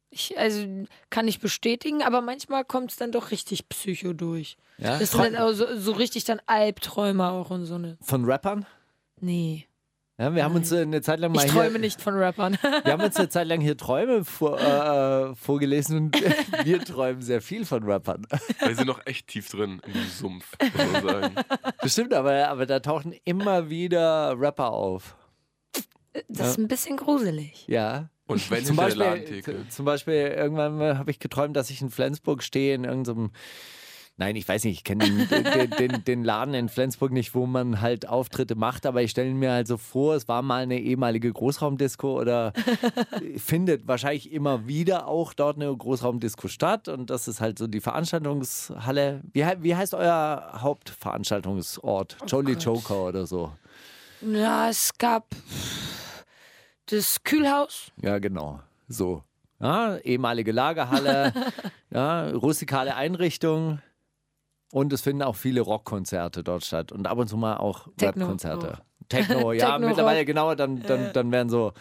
Ich, also kann ich bestätigen, aber manchmal kommt es dann doch richtig psycho durch. Ja? Das sind dann auch so, so richtig dann Albträume auch und so eine. Von Rappern? Nee. Ja, wir haben uns äh, eine Zeit lang mal Ich hier, träume nicht von Rappern. Wir haben uns eine Zeit lang hier Träume vor, äh, äh, vorgelesen und wir träumen sehr viel von Rappern. Wir sind noch echt tief drin in diesem Sumpf, muss man sagen. Bestimmt, aber, aber da tauchen immer wieder Rapper auf. Das ist ein bisschen gruselig. Ja. Und wenn Zum der Beispiel, Ladentheke. zum Beispiel irgendwann habe ich geträumt, dass ich in Flensburg stehe in irgendeinem Nein, ich weiß nicht, ich kenne den, den, den, den Laden in Flensburg nicht, wo man halt Auftritte macht, aber ich stelle mir halt so vor, es war mal eine ehemalige Großraumdisco oder findet wahrscheinlich immer wieder auch dort eine Großraumdisco statt und das ist halt so die Veranstaltungshalle. Wie, wie heißt euer Hauptveranstaltungsort? Jolly Gott. Joker oder so? Ja, es gab das Kühlhaus. Ja, genau. So. Ja, ehemalige Lagerhalle, ja, rustikale Einrichtung. Und es finden auch viele Rockkonzerte dort statt und ab und zu mal auch Techno Rap-Konzerte. Techno, ja, Techno, mittlerweile Rock. genau, dann, dann, dann werden so,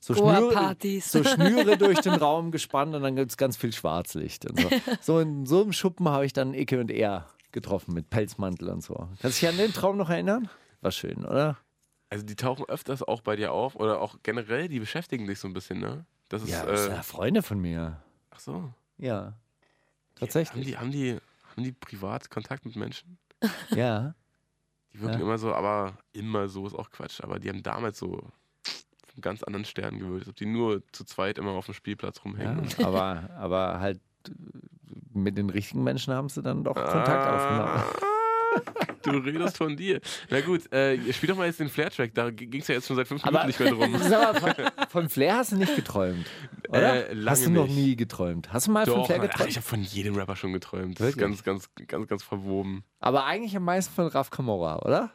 so, Schnüre, so Schnüre durch den Raum gespannt und dann gibt es ganz viel Schwarzlicht. Und so. so in so einem Schuppen habe ich dann Icke und Er getroffen mit Pelzmantel und so. Kannst du dich an den Traum noch erinnern? War schön, oder? Also die tauchen öfters auch bei dir auf oder auch generell, die beschäftigen dich so ein bisschen, ne? Das ist, Ja, das sind äh, ja Freunde von mir. ach so. Ja. Haben Tatsächlich. die, haben die, haben die privat Kontakt mit Menschen? Ja. Die wirken Ja. immer so, aber immer so ist auch Quatsch. Aber die haben damals so einen ganz anderen Stern gewählt, als ob die nur zu zweit immer auf dem Spielplatz Ja, rumhängen. aber, aber halt äh, mit den richtigen Menschen haben sie dann doch Kontakt aufgenommen. Ah, Du redest von dir. Na gut, äh, spiel doch mal jetzt den Flair-Track. Da ging es ja jetzt schon seit fünf Aber, Minuten nicht mehr drum. Sag mal, von, von Flair hast du nicht geträumt, oder? Äh, lange hast du noch nicht. nie geträumt? Hast du mal von Doch, Flair ach, geträumt? ich habe von jedem Rapper schon geträumt. Das ist Wirklich? ganz, ganz, ganz, ganz verwoben. aber eigentlich am meisten von Raf Kamora, oder?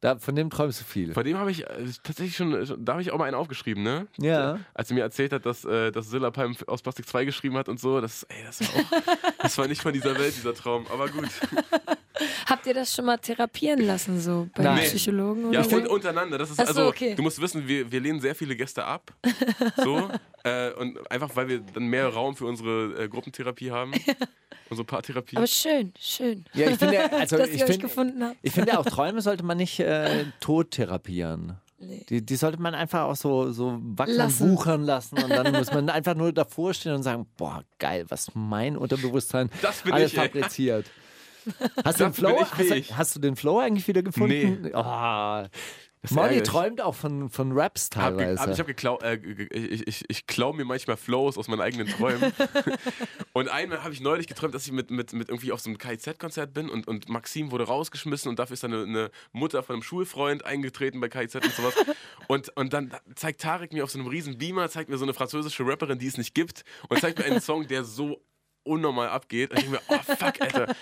Da, von dem träumst du viel. Bei dem habe ich äh, tatsächlich schon, schon- da habe ich auch mal einen aufgeschrieben, ne? Ja. Als er mir erzählt hat, dass, äh, dass Zilla Palm aus Plastik 2 geschrieben hat und so, das, ey, das war auch, das war nicht von dieser Welt, dieser Traum, aber gut. Habt ihr das schon mal therapieren lassen, so bei Nein. Psychologen oder Ja, so? und untereinander. Das ist so, also, okay. du musst wissen, wir, wir lehnen sehr viele Gäste ab. So. äh, und einfach, weil wir dann mehr Raum für unsere äh, Gruppentherapie haben. Unsere Paartherapie. Aber schön, schön. Ja, ich finde, also dass ich ihr euch finde, gefunden habt. ich finde auch Träume sollte man nicht äh, tot therapieren. Nee. Die, die sollte man einfach auch so, so wachsen Lassen. und wuchern lassen und dann muss man einfach nur davor stehen und sagen, boah, geil, was mein Unterbewusstsein Das bin alles ich, fabriziert. Hast du, Flow, ich hast, du, hast du den Flow eigentlich wieder gefunden? Nee. Oh. Ist Molly träumt auch von, von Raps Hab teilweise. hab, ich habe geklaut, äh, ich, ich, ich klau mir manchmal Flows aus meinen eigenen Träumen. und einmal habe ich neulich geträumt, dass ich mit, mit, mit irgendwie auf so einem KIZ-Konzert bin und, und Maxim wurde rausgeschmissen und dafür ist dann eine, eine Mutter von einem Schulfreund eingetreten bei KIZ und sowas. und, und dann zeigt Tarek mir auf so einem riesen Beamer, zeigt mir so eine französische Rapperin, die es nicht gibt und zeigt mir einen Song, der so unnormal abgeht. Und ich denke mir, oh fuck, Alter.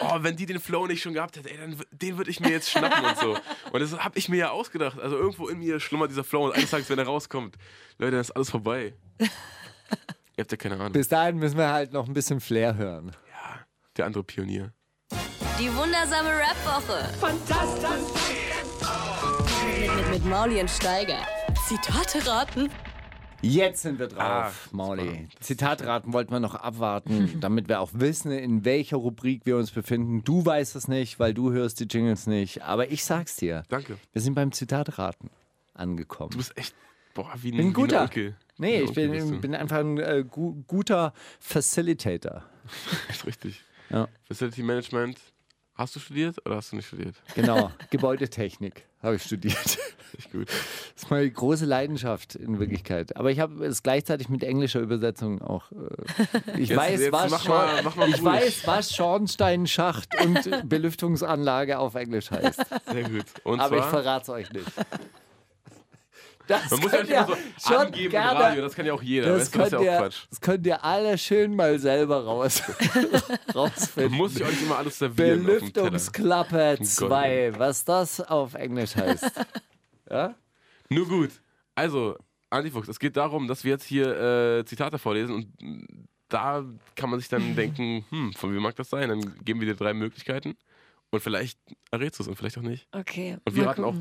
Oh, wenn die den Flow nicht schon gehabt hätte, ey, dann, den würde ich mir jetzt schnappen und so. Und das habe ich mir ja ausgedacht. Also irgendwo in mir schlummert dieser Flow und eines Tages, wenn er rauskommt, Leute, dann ist alles vorbei. Ihr habt ja keine Ahnung. Bis dahin müssen wir halt noch ein bisschen Flair hören. Der andere Pionier. Die wundersame Rap-Woche. Fantastisch. Mit, mit, mit Mauli und Steiger. Zitate raten. Jetzt sind wir drauf, Ah, Mauli. Zitatraten wollten wir noch abwarten, damit wir auch wissen, in welcher Rubrik wir uns befinden. Du weißt es nicht, weil du hörst die Jingles nicht. Aber ich sag's dir. Danke. Wir sind beim Zitatraten angekommen. Du bist echt, boah, wie ein, bin ein guter. Nee, Wie ein ich bin, bin einfach ein äh, gu guter Facilitator. Echt richtig. Ja. Facility Management. Hast du studiert oder hast du nicht studiert? Genau, Gebäudetechnik habe ich studiert. Gut. Das ist meine große Leidenschaft in Wirklichkeit. Aber ich habe es gleichzeitig mit englischer Übersetzung auch. Äh, ich Jetzt- weiß, jetzt was mach mal- mach mal ich ruhig. weiß, was Schornsteinschacht und Belüftungsanlage auf Englisch heißt. Sehr gut. Und Aber ich zwar, verrate es euch nicht. Das man muss ja nicht so schon angeben gerne- Radio, das kann ja auch jeder. Das weißt du, das ist ja auch Quatsch. das könnt ihr alle schön mal selber raus, Man rausfinden. muss auch nicht immer alles servieren. Belüftungsklappe Gott, 2, was das auf Englisch heißt. Ja? Nur gut. Also, Antifuchs, es geht darum, dass wir jetzt hier äh, Zitate vorlesen und da kann man sich dann denken, hm, von wem mag das sein? Dann geben wir dir drei Möglichkeiten und vielleicht errätst du es und vielleicht auch nicht. Okay. Und wir raten auch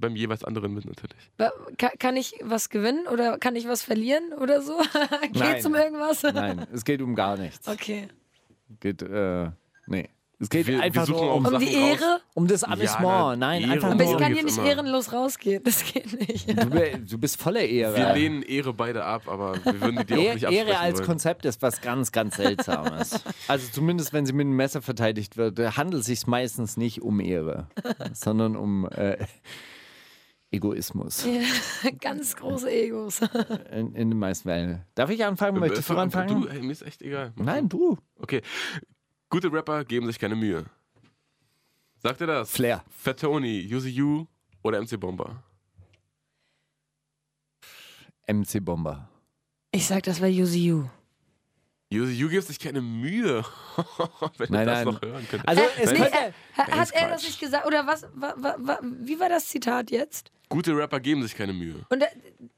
beim jeweils anderen mit natürlich. Kann, kann ich was gewinnen oder kann ich was verlieren oder so? Geht's Nein. um irgendwas? Nein, es geht um gar nichts. Okay. Geht, äh, nee. Es geht Wir- wir einfach auch um, Um die Ehre? um das Amüsement. na, Nein, Ehre einfach Aber ich kann hier nicht immer. ehrenlos rausgehen. Das geht nicht. Du, du bist voller Ehre. Wir lehnen Ehre beide ab, aber wir würden die dir auch nicht absprechen Ehre als wollen. Konzept ist was ganz, ganz Seltsames. also zumindest, wenn sie mit einem Messer verteidigt wird, äh, handelt es sich meistens nicht um Ehre, sondern um äh, Egoismus. Ganz große Egos. In, in den meisten Fällen. Darf ich anfangen? Möchtest du Äh, anfangen? Du, ey, mir ist echt egal. Nein, du. Okay. Gute Rapper geben sich keine Mühe. Sagt ihr das? Flair. Fat Tony, Yuzi U oder MC Bomber? MC Bomber. Ich sag, das war Yuzi U. Yuzi U gibt sich keine Mühe. Wenn Nein, ihr das nein. noch hören könnt. Also es Nein, könnte, Das hat er das nicht gesagt? Oder was? Wa, wa, wa, wie war das Zitat jetzt? Gute Rapper geben sich keine Mühe. Und er,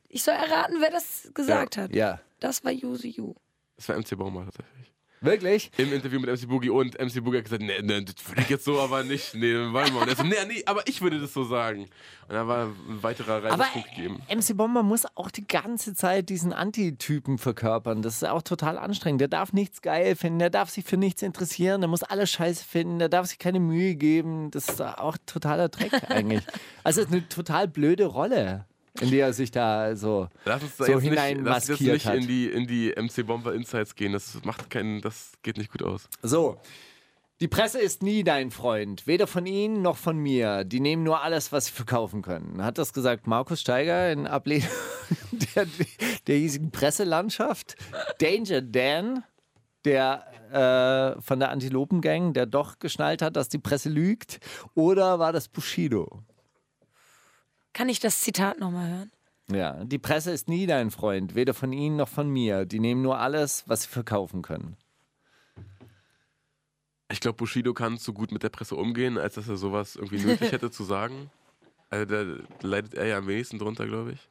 ich soll erraten, wer das gesagt hat. ja. Das war Yuzi U. Das war MC Bomber tatsächlich. Wirklich? Im Interview mit MC Boogie und MC Boogie hat gesagt, nee, nee, das würde ich jetzt so aber nicht. Nee, warte mal. Und er so, nee, nee, aber ich würde das so sagen. Und da war ein weiterer Aber Reisepunkt gegeben. MC Bomber muss auch die ganze Zeit diesen Antitypen verkörpern. Das ist auch total anstrengend. Der darf nichts geil finden, der darf sich für nichts interessieren, der muss alles scheiße finden, der darf sich keine Mühe geben. Das ist auch totaler Dreck eigentlich. Also ist eine total blöde Rolle, in die er sich da so, Lass uns da so jetzt nicht, hinein lass maskiert nicht hat. in die, in die MC Bomber Insights gehen. Das macht keinen, das geht nicht gut aus. So. Die Presse ist nie dein Freund, weder von ihnen noch von mir. Die nehmen nur alles, was sie verkaufen können. Hat das gesagt Markus Steiger in Ablehnung der, der hiesigen Presselandschaft? Danger Dan, der äh, von der Antilopengang, der doch geschnallt hat, dass die Presse lügt? Oder war das Bushido? Kann ich das Zitat nochmal hören? Ja, die Presse ist nie dein Freund, weder von ihnen noch von mir. Die nehmen nur alles, was sie verkaufen können. Ich glaube, Bushido kann so gut mit der Presse umgehen, als dass er sowas irgendwie nötig hätte zu sagen. Also da leidet er ja am wenigsten drunter, glaube ich.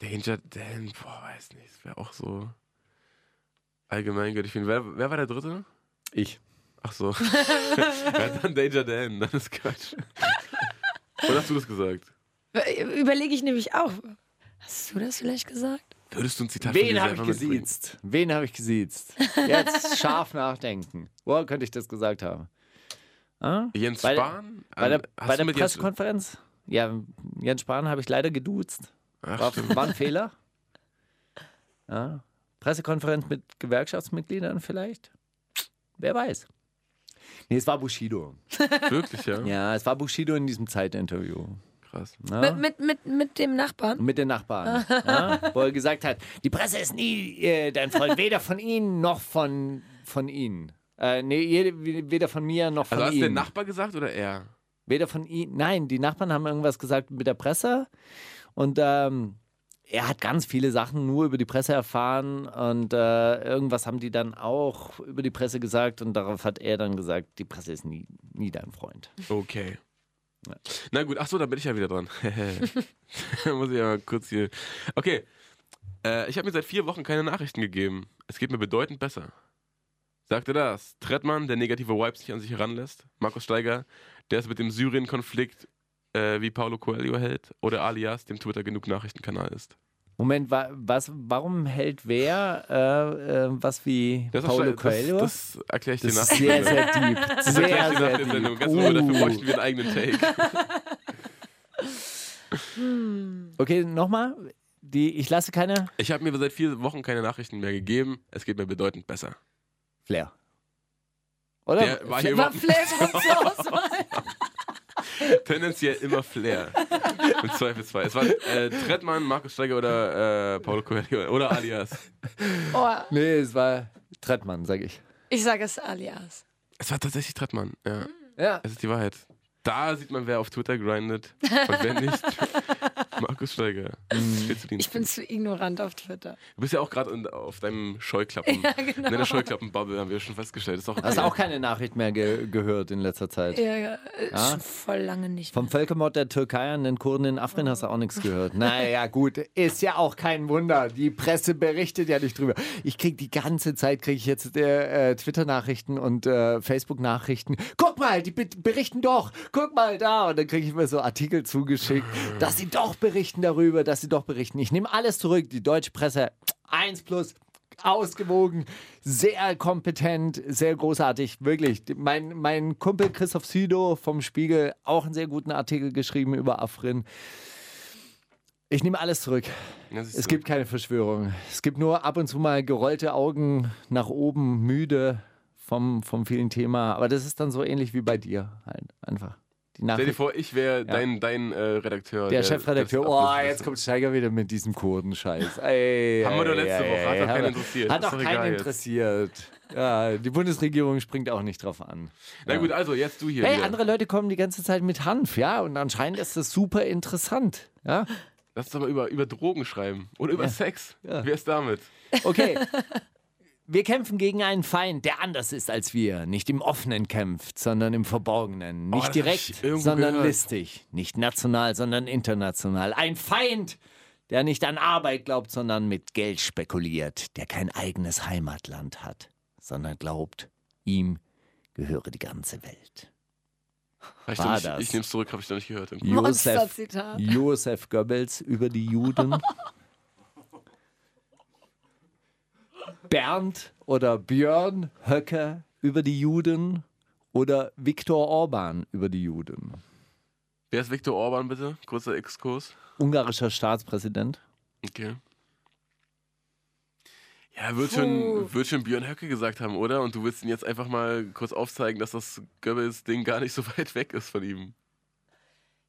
Danger Dan, boah, weiß nicht, das wäre auch so allgemeingültig. Wer, wer war der Dritte? Ich. Ach so. ja, dann Danger Dan, das ist Quatsch. Oder hast du das gesagt? Überlege ich nämlich auch. Hast du das vielleicht gesagt? Würdest du ein Zitat von Wen habe ich gesiezt? Wen habe ich gesiezt? Jetzt scharf nachdenken. Woher könnte ich das gesagt haben? Ah? Jens Bei der- Spahn? Bei der, bei der mit Jens- Pressekonferenz? Ja, Jens Spahn habe ich leider geduzt. Ach, War, war ein Fehler. Ja. Pressekonferenz mit Gewerkschaftsmitgliedern vielleicht? Wer weiß. Nee, es war Bushido. Wirklich, ja? Ja, es war Bushido in diesem Zeitinterview. Krass. Ja? Mit, mit, mit, mit dem Nachbarn? Mit den Nachbarn. ja, wo er gesagt hat, die Presse ist nie äh, dein Freund, weder von ihnen noch von, von ihnen. Äh, nee, weder von mir noch von Also hast du der ihnen. Nachbar gesagt oder er? Weder von ihnen. Nein, die Nachbarn haben irgendwas gesagt mit der Presse. Und ähm, er hat ganz viele Sachen nur über die Presse erfahren. Und äh, irgendwas haben die dann auch über die Presse gesagt. Und darauf hat er dann gesagt, die Presse ist nie, nie dein Freund. Okay. Na gut, ach so, da bin ich ja wieder dran. Da Muss ich ja mal kurz hier. Okay. Äh, ich habe mir seit vier Wochen keine Nachrichten gegeben. Es geht mir bedeutend besser. Sagte das. Trettmann, der negative Vibes nicht an sich heranlässt. Markus Steiger, der es mit dem Syrien-Konflikt äh, wie Paulo Coelho hält. Oder alias dem Twitter genug Nachrichtenkanal ist. Moment, wa was, warum hält wer äh, äh, was wie Das, Paulo Coelho? das, das erkläre ich dir nach sehr, sehr deep. Das erkläre ich Sehr, dir nach sehr der deep. Sendung. Ganz uh. dafür bräuchten wir einen eigenen Take. Okay, nochmal. Die, ich lasse keine Ich habe mir seit vier Wochen keine Nachrichten mehr gegeben. Es geht mir bedeutend besser. Flair. Oder? Der war hier War überhaupt Flair? tendenziell immer Flair. Im Zweifelsfall. Es war äh, Trettmann, Markus Steiger oder äh, Paulo Coelho oder alias. Oh, nee, es war Trettmann, sag ich. ich sage es alias. Es war tatsächlich Trettmann. Ja, Ja. es ist die Wahrheit. Da sieht man, wer auf Twitter grindet und wer nicht. Markus Steiger. Dienst. Ich bin zu ignorant auf Twitter. Du bist ja auch gerade auf deinem Scheuklappen. Ja, genau. In deiner Scheuklappenbubble haben wir schon festgestellt. Ist auch Hast du auch keine Nachricht mehr ge gehört in letzter Zeit? Ja, ja, ist Ja? schon voll lange nicht. Vom Völkermord der Türkei an den Kurden in Afrin hast du auch nichts gehört. Naja, gut, ist ja auch kein Wunder. Die Presse berichtet ja nicht drüber. Ich kriege die ganze Zeit, kriege ich jetzt äh, äh, Twitter-Nachrichten und äh, Facebook-Nachrichten. Guck mal, die be berichten doch. Guck mal da. Und dann kriege ich mir so Artikel zugeschickt, dass sie doch berichten darüber, dass sie doch berichten. Ich nehme alles zurück. Die deutsche Presse, eins plus ausgewogen, sehr kompetent, sehr großartig, wirklich. Mein, mein Kumpel Christoph Südow vom Spiegel, auch einen sehr guten Artikel geschrieben über Afrin. Ich nehme alles zurück. Es gibt keine Verschwörung. Es gibt nur ab und zu mal gerollte Augen nach oben, müde vom, vom vielen Thema. Aber das ist dann so ähnlich wie bei dir halt einfach. Stell dir vor, ich wäre dein, dein äh, Redakteur. der Chefredakteur, das oh, jetzt kommt Steiger wieder mit diesem Kurdenscheiß. Ey, Haben wir doch letzte ey, Woche, hat doch keinen interessiert. Hat doch keinen interessiert. Ja, die Bundesregierung springt auch nicht drauf an. Na gut, also jetzt du hier. Hey, wieder. andere Leute kommen die ganze Zeit mit Hanf, ja, und anscheinend ist das super interessant. Ja, Lass uns doch mal über, über Drogen schreiben. Oder über Sex. Ja. Wer ist damit? okay. Wir kämpfen gegen einen Feind, der anders ist als wir. Nicht im Offenen kämpft, sondern im Verborgenen. Nicht Oh, direkt, sondern gehört. listig. Nicht national, sondern international. Ein Feind, der nicht an Arbeit glaubt, sondern mit Geld spekuliert. Der kein eigenes Heimatland hat, sondern glaubt, ihm gehöre die ganze Welt. Ich, War ich, das? ich nehme es zurück, habe ich noch nicht gehört. Josef. Josef Goebbels über die Juden. Bernd oder Björn Höcke über die Juden oder Viktor Orban über die Juden. Wer ist Viktor Orban, bitte? Kurzer Exkurs. Ungarischer Staatspräsident. Okay. Ja, wird schon, wird schon Björn Höcke gesagt haben, oder? Und du willst ihn jetzt einfach mal kurz aufzeigen, dass das Goebbels-Ding gar nicht so weit weg ist von ihm.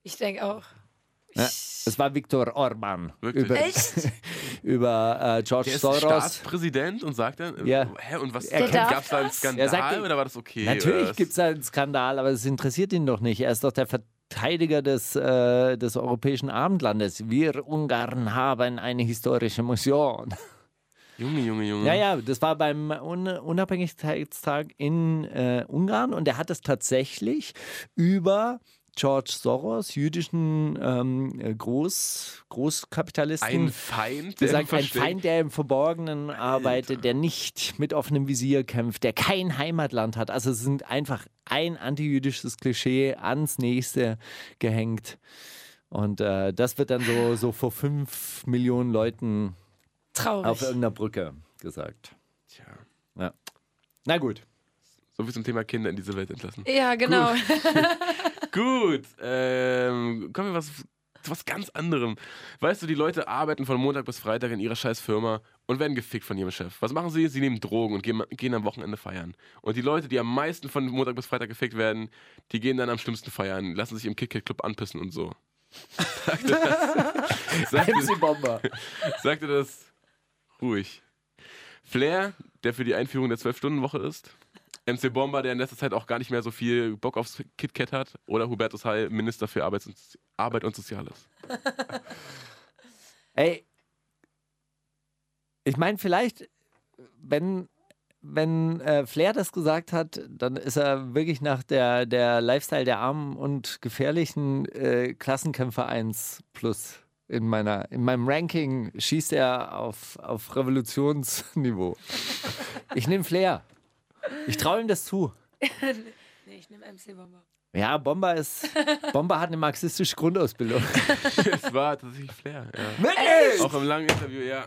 Ich denke auch. Ja, es war Viktor Orban. Wirklich? Über, Echt? über äh, George Der ist Soros. Staatspräsident und sagt dann, äh, Ja. hä, und was, Er gab es da einen? Skandal Er sagt- oder war das okay? Natürlich gibt es einen Skandal, aber es interessiert ihn doch nicht. Er ist doch der Verteidiger des, äh, des europäischen Abendlandes. Wir Ungarn haben eine historische Mission. Junge, Junge, Junge. Ja, ja, das war beim Un Unabhängigkeitstag in äh, Ungarn und er hat es tatsächlich über George Soros, jüdischen ähm, äh, Groß, Großkapitalisten, Ein Feind, der gesagt, ein Feind, der im Verborgenen arbeitet, der nicht mit offenem Visier kämpft, der kein Heimatland hat. Also es sind einfach ein antijüdisches Klischee ans nächste gehängt. Und äh, das wird dann so, so vor fünf Millionen Leuten Traurig. auf irgendeiner Brücke gesagt. Tja, Ja. Na gut. so viel zum Thema Kinder in diese Welt entlassen. ja, genau. Gut, ähm, kommen wir was, zu was ganz anderem. Weißt du, die Leute arbeiten von Montag bis Freitag in ihrer scheiß Firma und werden gefickt von ihrem Chef. Was machen sie? Sie nehmen Drogen und gehen, gehen am Wochenende feiern. Und die Leute, die am meisten von Montag bis Freitag gefickt werden, die gehen dann am schlimmsten feiern, lassen sich im KitKat-Club anpissen und so. Sagte das, sagte, Bomber. sagte das ruhig. Flair, der für die Einführung der 12-Stunden-Woche ist. MC Bomber, der in letzter Zeit auch gar nicht mehr so viel Bock aufs KitKat hat. Oder Hubertus Heil, Minister für Arbeits und, Arbeit und Soziales. Ey, ich meine, vielleicht, wenn, wenn äh, Flair das gesagt hat, dann ist er wirklich nach der, der Lifestyle der armen und gefährlichen äh, Klassenkämpfer 1 plus. In, meiner, in meinem Ranking schießt er auf, auf Revolutionsniveau. Ich nehme Flair. Ich traue ihm das zu. nee, ich nehme MC Bomber. Ja, Bomber ist. Bomber hat eine marxistische Grundausbildung. es war tatsächlich Flair. Ja. Wirklich? Auch im langen Interview, ja.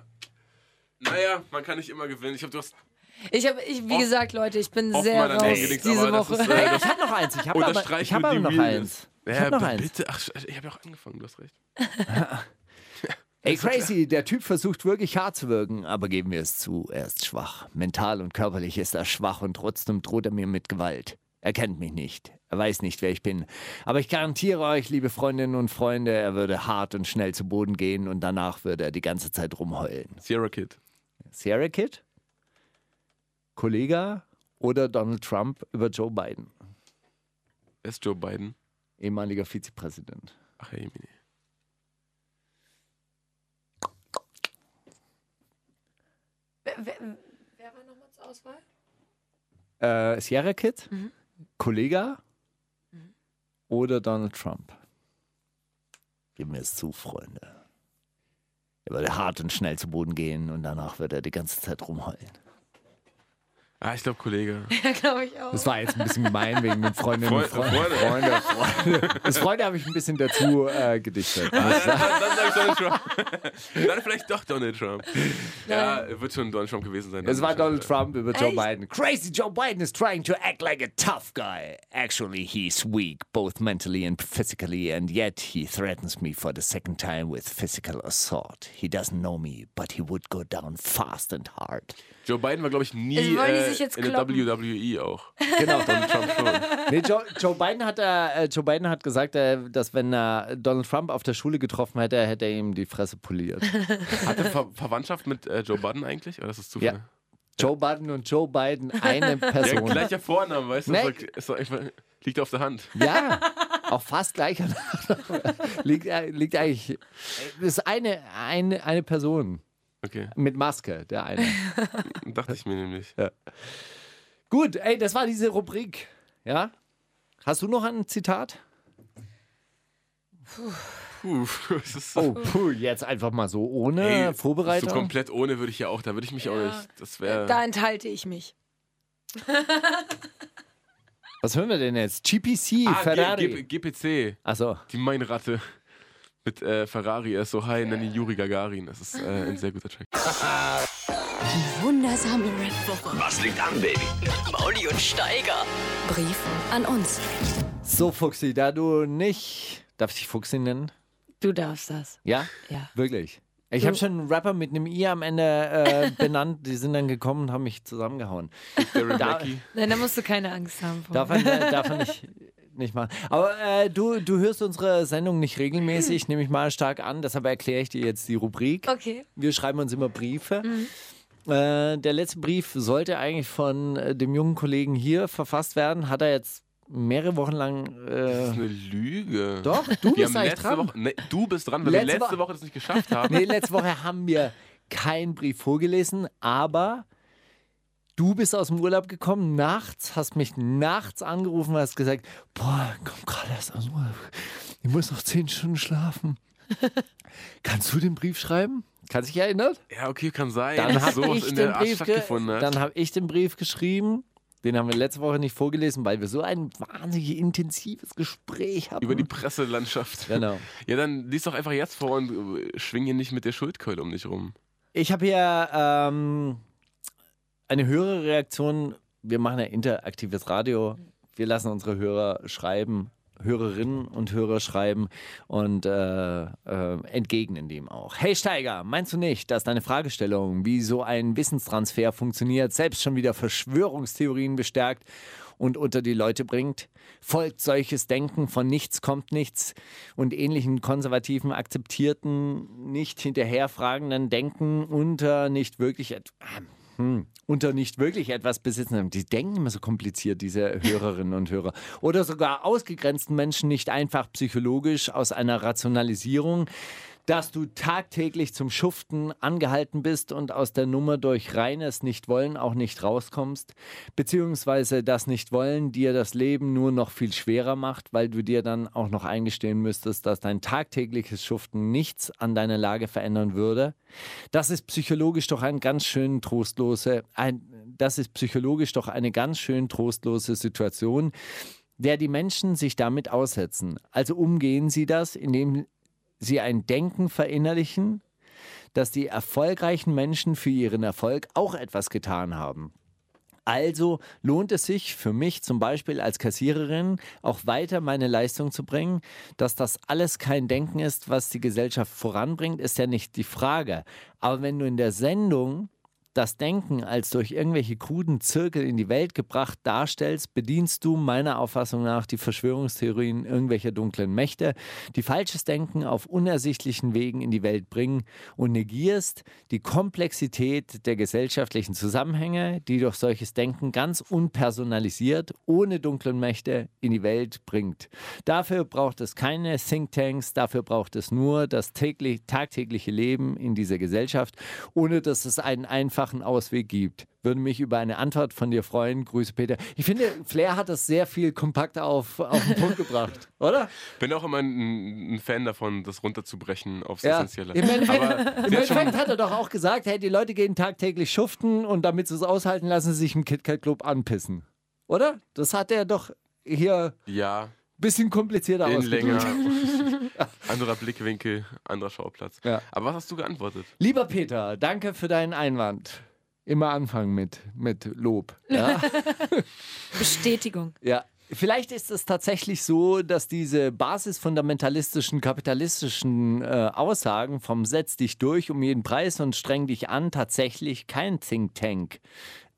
Naja, man kann nicht immer gewinnen. Ich habe du hast Ich habe, ich, wie Oft- gesagt, Leute, ich bin sehr raus gelegt, diese aber das Woche. ist, äh, das Ich habe noch eins. Ich habe aber, unterstreicht ich hab nur aber die noch Realness. eins. Ich Ja, habe noch b- eins. bitte. Ach, ich habe ja auch angefangen, du hast recht. Ey, crazy, der Typ versucht wirklich hart zu wirken, aber geben wir es zu, er ist schwach. Mental und körperlich ist er schwach und trotzdem droht er mir mit Gewalt. Er kennt mich nicht, er weiß nicht, wer ich bin. Aber ich garantiere euch, liebe Freundinnen und Freunde, er würde hart und schnell zu Boden gehen und danach würde er die ganze Zeit rumheulen. Sierra Kid. Sierra Kid? Kollega oder Donald Trump über Joe Biden, Wer ist Joe Biden? ehemaliger Vizepräsident? Ach, hey, Wer, wer, war nochmal zur Auswahl? Äh, Sierra Kid, Kollega oder Donald Trump? Gib mir es zu, Freunde. Er würde hart und schnell zu Boden gehen und danach würde er die ganze Zeit rumheulen. Ah, ich glaube, Kollege. Ja, glaube ich auch. Das war jetzt ein bisschen gemein wegen den Freundinnen und Freunde, Freunden. Freunde, Freunde. Das Freunde habe ich ein bisschen dazu äh, gedichtet. dann, dann, Donald Trump. dann vielleicht doch Donald Trump. Ja, wird schon Donald Trump gewesen sein. Es war Donald Trump über Joe Echt? Biden. Crazy Joe Biden is trying to act like a tough guy. Actually, he's weak, both mentally and physically, and yet he threatens me for the second time with physical assault. He doesn't know me, but he would go down fast and hard. Joe Biden war, glaube ich, nie die äh, sich jetzt in der? WWE auch. Genau. Donald Trump schon. Nee, Joe, Joe, Biden hat, äh, Joe Biden hat gesagt, äh, dass wenn er Donald Trump auf der Schule getroffen hätte, hätte er ihm die Fresse poliert. Hat er Ver Verwandtschaft mit äh, Joe Biden eigentlich? Oder ist das Zufall? Ja. Joe Biden und Joe Biden, eine Ja, Person. gleicher Vorname, weißt du? Nee. Ist doch- Ist doch liegt auf der Hand. Ja, auch fast gleicher Nachname. liegt, äh, liegt eigentlich. Das ist eine, eine, eine Person Okay, mit Maske, der eine. dachte ich mir nämlich. Gut, ey, das war diese Rubrik. Ja? Hast du noch ein Zitat? Puh, ist so. Oh, puh, jetzt einfach mal so ohne Ey, Vorbereitung. So komplett ohne würde ich ja auch, da würde ich mich auch nicht. Das wäre. Da enthalte ich mich. Was hören wir denn jetzt? GPC, Ah, Ferrari. G G GPC, Achso. die Mainratte mit äh, Ferrari. Er ist so high, nennen ihn Juri Gagarin. Das ist äh, ein sehr guter Track. Wundersame Rap-Woche. Was liegt an, Baby? Mauli und Steiger. Brief an uns. So, Fuchsi, da du nicht. Darf ich dich Fuchsi nennen? Du darfst das. Ja? Ja. Wirklich. Ich habe schon einen Rapper mit einem I am Ende äh, benannt. Die sind dann gekommen und haben mich zusammengehauen. Da-. Nein, da musst du keine Angst haben. vor. Darf er, äh, darf er nicht, nicht machen. Aber äh, du, du hörst unsere Sendung nicht regelmäßig, nehme ich mal stark an. Deshalb erkläre ich dir jetzt die Rubrik. Okay. Wir schreiben uns immer Briefe. Äh, der letzte Brief sollte eigentlich von äh, dem jungen Kollegen hier verfasst werden. Hat er jetzt mehrere Wochen lang. Das ist Äh, eine Lüge. doch, du Wir bist eigentlich dran. Woche, nee, du bist dran, weil Letzte wir letzte Wo- Woche das nicht geschafft haben. Nee, letzte Woche haben wir keinen Brief vorgelesen, aber du bist aus dem Urlaub gekommen, nachts, hast mich nachts angerufen und hast gesagt, boah, komm gerade erst aus dem Urlaub. Ich muss noch zehn Stunden schlafen. Kannst du den Brief schreiben? Kannst du dich erinnern? Ja, okay, kann sein. Dann habe ich, den Brief dann hab ich den Brief geschrieben. Den haben wir letzte Woche nicht vorgelesen, weil wir so ein wahnsinnig intensives Gespräch hatten. Über die Presselandschaft. Genau. Ja, dann lies doch einfach jetzt vor und äh, schwing hier nicht mit der Schuldkeule um dich rum. Ich habe hier ähm, eine höhere Reaktion. Wir machen ja interaktives Radio. Wir lassen unsere Hörer schreiben, Hörerinnen und Hörer schreiben und äh, äh, entgegnen dem auch. Hey Steiger, meinst du nicht, dass deine Fragestellung, wie so ein Wissenstransfer funktioniert, selbst schon wieder Verschwörungstheorien bestärkt und unter die Leute bringt? Folgt solches Denken von nichts kommt nichts und ähnlichen konservativen, akzeptierten, nicht hinterherfragenden Denken unter nicht wirklich et hm, unter nicht wirklich etwas besitzen. Die denken immer so kompliziert, diese Hörerinnen und Hörer. Oder sogar ausgegrenzten Menschen nicht einfach psychologisch aus einer Rationalisierung, dass du tagtäglich zum Schuften angehalten bist und aus der Nummer durch reines Nichtwollen auch nicht rauskommst, beziehungsweise das Nichtwollen dir das Leben nur noch viel schwerer macht, weil du dir dann auch noch eingestehen müsstest, dass dein tagtägliches Schuften nichts an deiner Lage verändern würde. Das ist psychologisch doch ein ganz schön trostlose, ein, das ist psychologisch doch eine ganz schön trostlose Situation, der die Menschen sich damit aussetzen. Also umgehen sie das, indem sie ein Denken verinnerlichen, dass die erfolgreichen Menschen für ihren Erfolg auch etwas getan haben. Also lohnt es sich für mich zum Beispiel als Kassiererin auch weiter meine Leistung zu bringen. Dass das alles kein Denken ist, was die Gesellschaft voranbringt, ist ja nicht die Frage. Aber wenn du in der Sendung das Denken als durch irgendwelche kruden Zirkel in die Welt gebracht darstellst, bedienst du meiner Auffassung nach die Verschwörungstheorien irgendwelcher dunklen Mächte, die falsches Denken auf unersichtlichen Wegen in die Welt bringen und negierst die Komplexität der gesellschaftlichen Zusammenhänge, die durch solches Denken ganz unpersonalisiert, ohne dunklen Mächte in die Welt bringt. Dafür braucht es keine Thinktanks, dafür braucht es nur das täglich, tagtägliche Leben in dieser Gesellschaft, ohne dass es einen einfachen Ausweg gibt. Würde mich über eine Antwort von dir freuen. Grüße, Peter. Ich finde, Flair hat das sehr viel kompakter auf, auf den Punkt gebracht, oder? Bin auch immer ein, ein Fan davon, das runterzubrechen aufs Ja. Essentielle. Im Endeffekt, hat er doch auch gesagt, hey, die Leute gehen tagtäglich schuften und damit sie es aushalten, lassen sie sich im KitKat Club anpissen. Oder? Das hat er doch hier ja, ein bisschen komplizierter ausgedrückt. anderer Blickwinkel, anderer Schauplatz. Ja. Aber was hast du geantwortet? Lieber Peter, danke für deinen Einwand. Immer anfangen mit, mit Lob. Ja? Bestätigung. ja. Vielleicht ist es tatsächlich so, dass diese basisfundamentalistischen, kapitalistischen äh, Aussagen vom Setz dich durch um jeden Preis und streng dich an tatsächlich kein Think Tank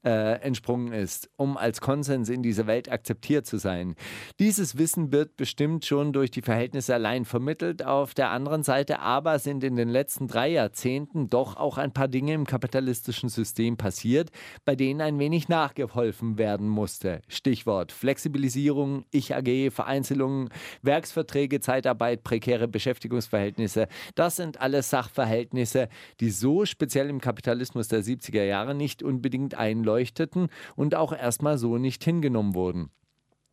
äh, entsprungen ist, um als Konsens in dieser Welt akzeptiert zu sein. Dieses Wissen wird bestimmt schon durch die Verhältnisse allein vermittelt. Auf der anderen Seite aber sind in den letzten drei Jahrzehnten doch auch ein paar Dinge im kapitalistischen System passiert, bei denen ein wenig nachgeholfen werden musste. Stichwort Flexibilisierung, Ich-AG, Vereinzelungen, Werksverträge, Zeitarbeit, prekäre Beschäftigungsverhältnisse. Das sind alles Sachverhältnisse, die so speziell im Kapitalismus der 70er Jahre nicht unbedingt einleuchten leuchteten und auch erstmal so nicht hingenommen wurden.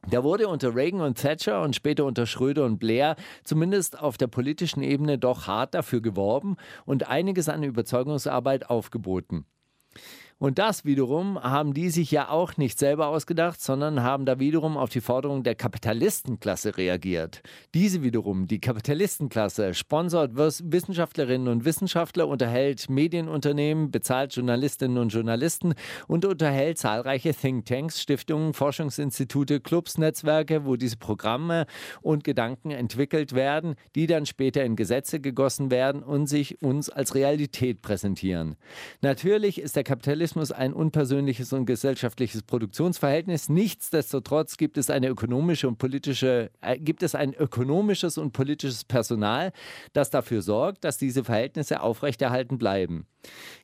Da wurde unter Reagan und Thatcher und später unter Schröder und Blair zumindest auf der politischen Ebene doch hart dafür geworben und einiges an Überzeugungsarbeit aufgeboten. Und das wiederum haben die sich ja auch nicht selber ausgedacht, sondern haben da wiederum auf die Forderung der Kapitalistenklasse reagiert. Diese wiederum, die Kapitalistenklasse, sponsert Wissenschaftlerinnen und Wissenschaftler, unterhält Medienunternehmen, bezahlt Journalistinnen und Journalisten und unterhält zahlreiche Thinktanks, Stiftungen, Forschungsinstitute, Clubs, Netzwerke, wo diese Programme und Gedanken entwickelt werden, die dann später in Gesetze gegossen werden und sich uns als Realität präsentieren. Natürlich ist der Kapitalismus Kapitalismus ein unpersönliches und gesellschaftliches Produktionsverhältnis. Nichtsdestotrotz gibt es eine ökonomische und politische, äh, gibt es ein ökonomisches und politisches Personal, das dafür sorgt, dass diese Verhältnisse aufrechterhalten bleiben.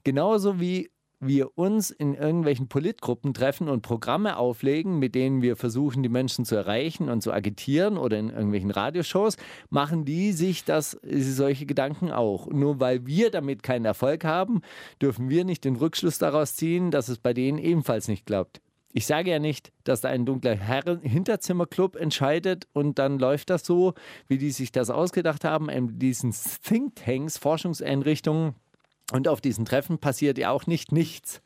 Genauso wie wir uns in irgendwelchen Politgruppen treffen und Programme auflegen, mit denen wir versuchen, die Menschen zu erreichen und zu agitieren oder in irgendwelchen Radioshows, machen die sich das, solche Gedanken auch. Nur weil wir damit keinen Erfolg haben, dürfen wir nicht den Rückschluss daraus ziehen, dass es bei denen ebenfalls nicht klappt. Ich sage ja nicht, dass da ein dunkler Herren Hinterzimmerclub entscheidet und dann läuft das so, wie die sich das ausgedacht haben, in diesen Thinktanks, Forschungseinrichtungen und auf diesen Treffen passiert ja auch nicht nichts.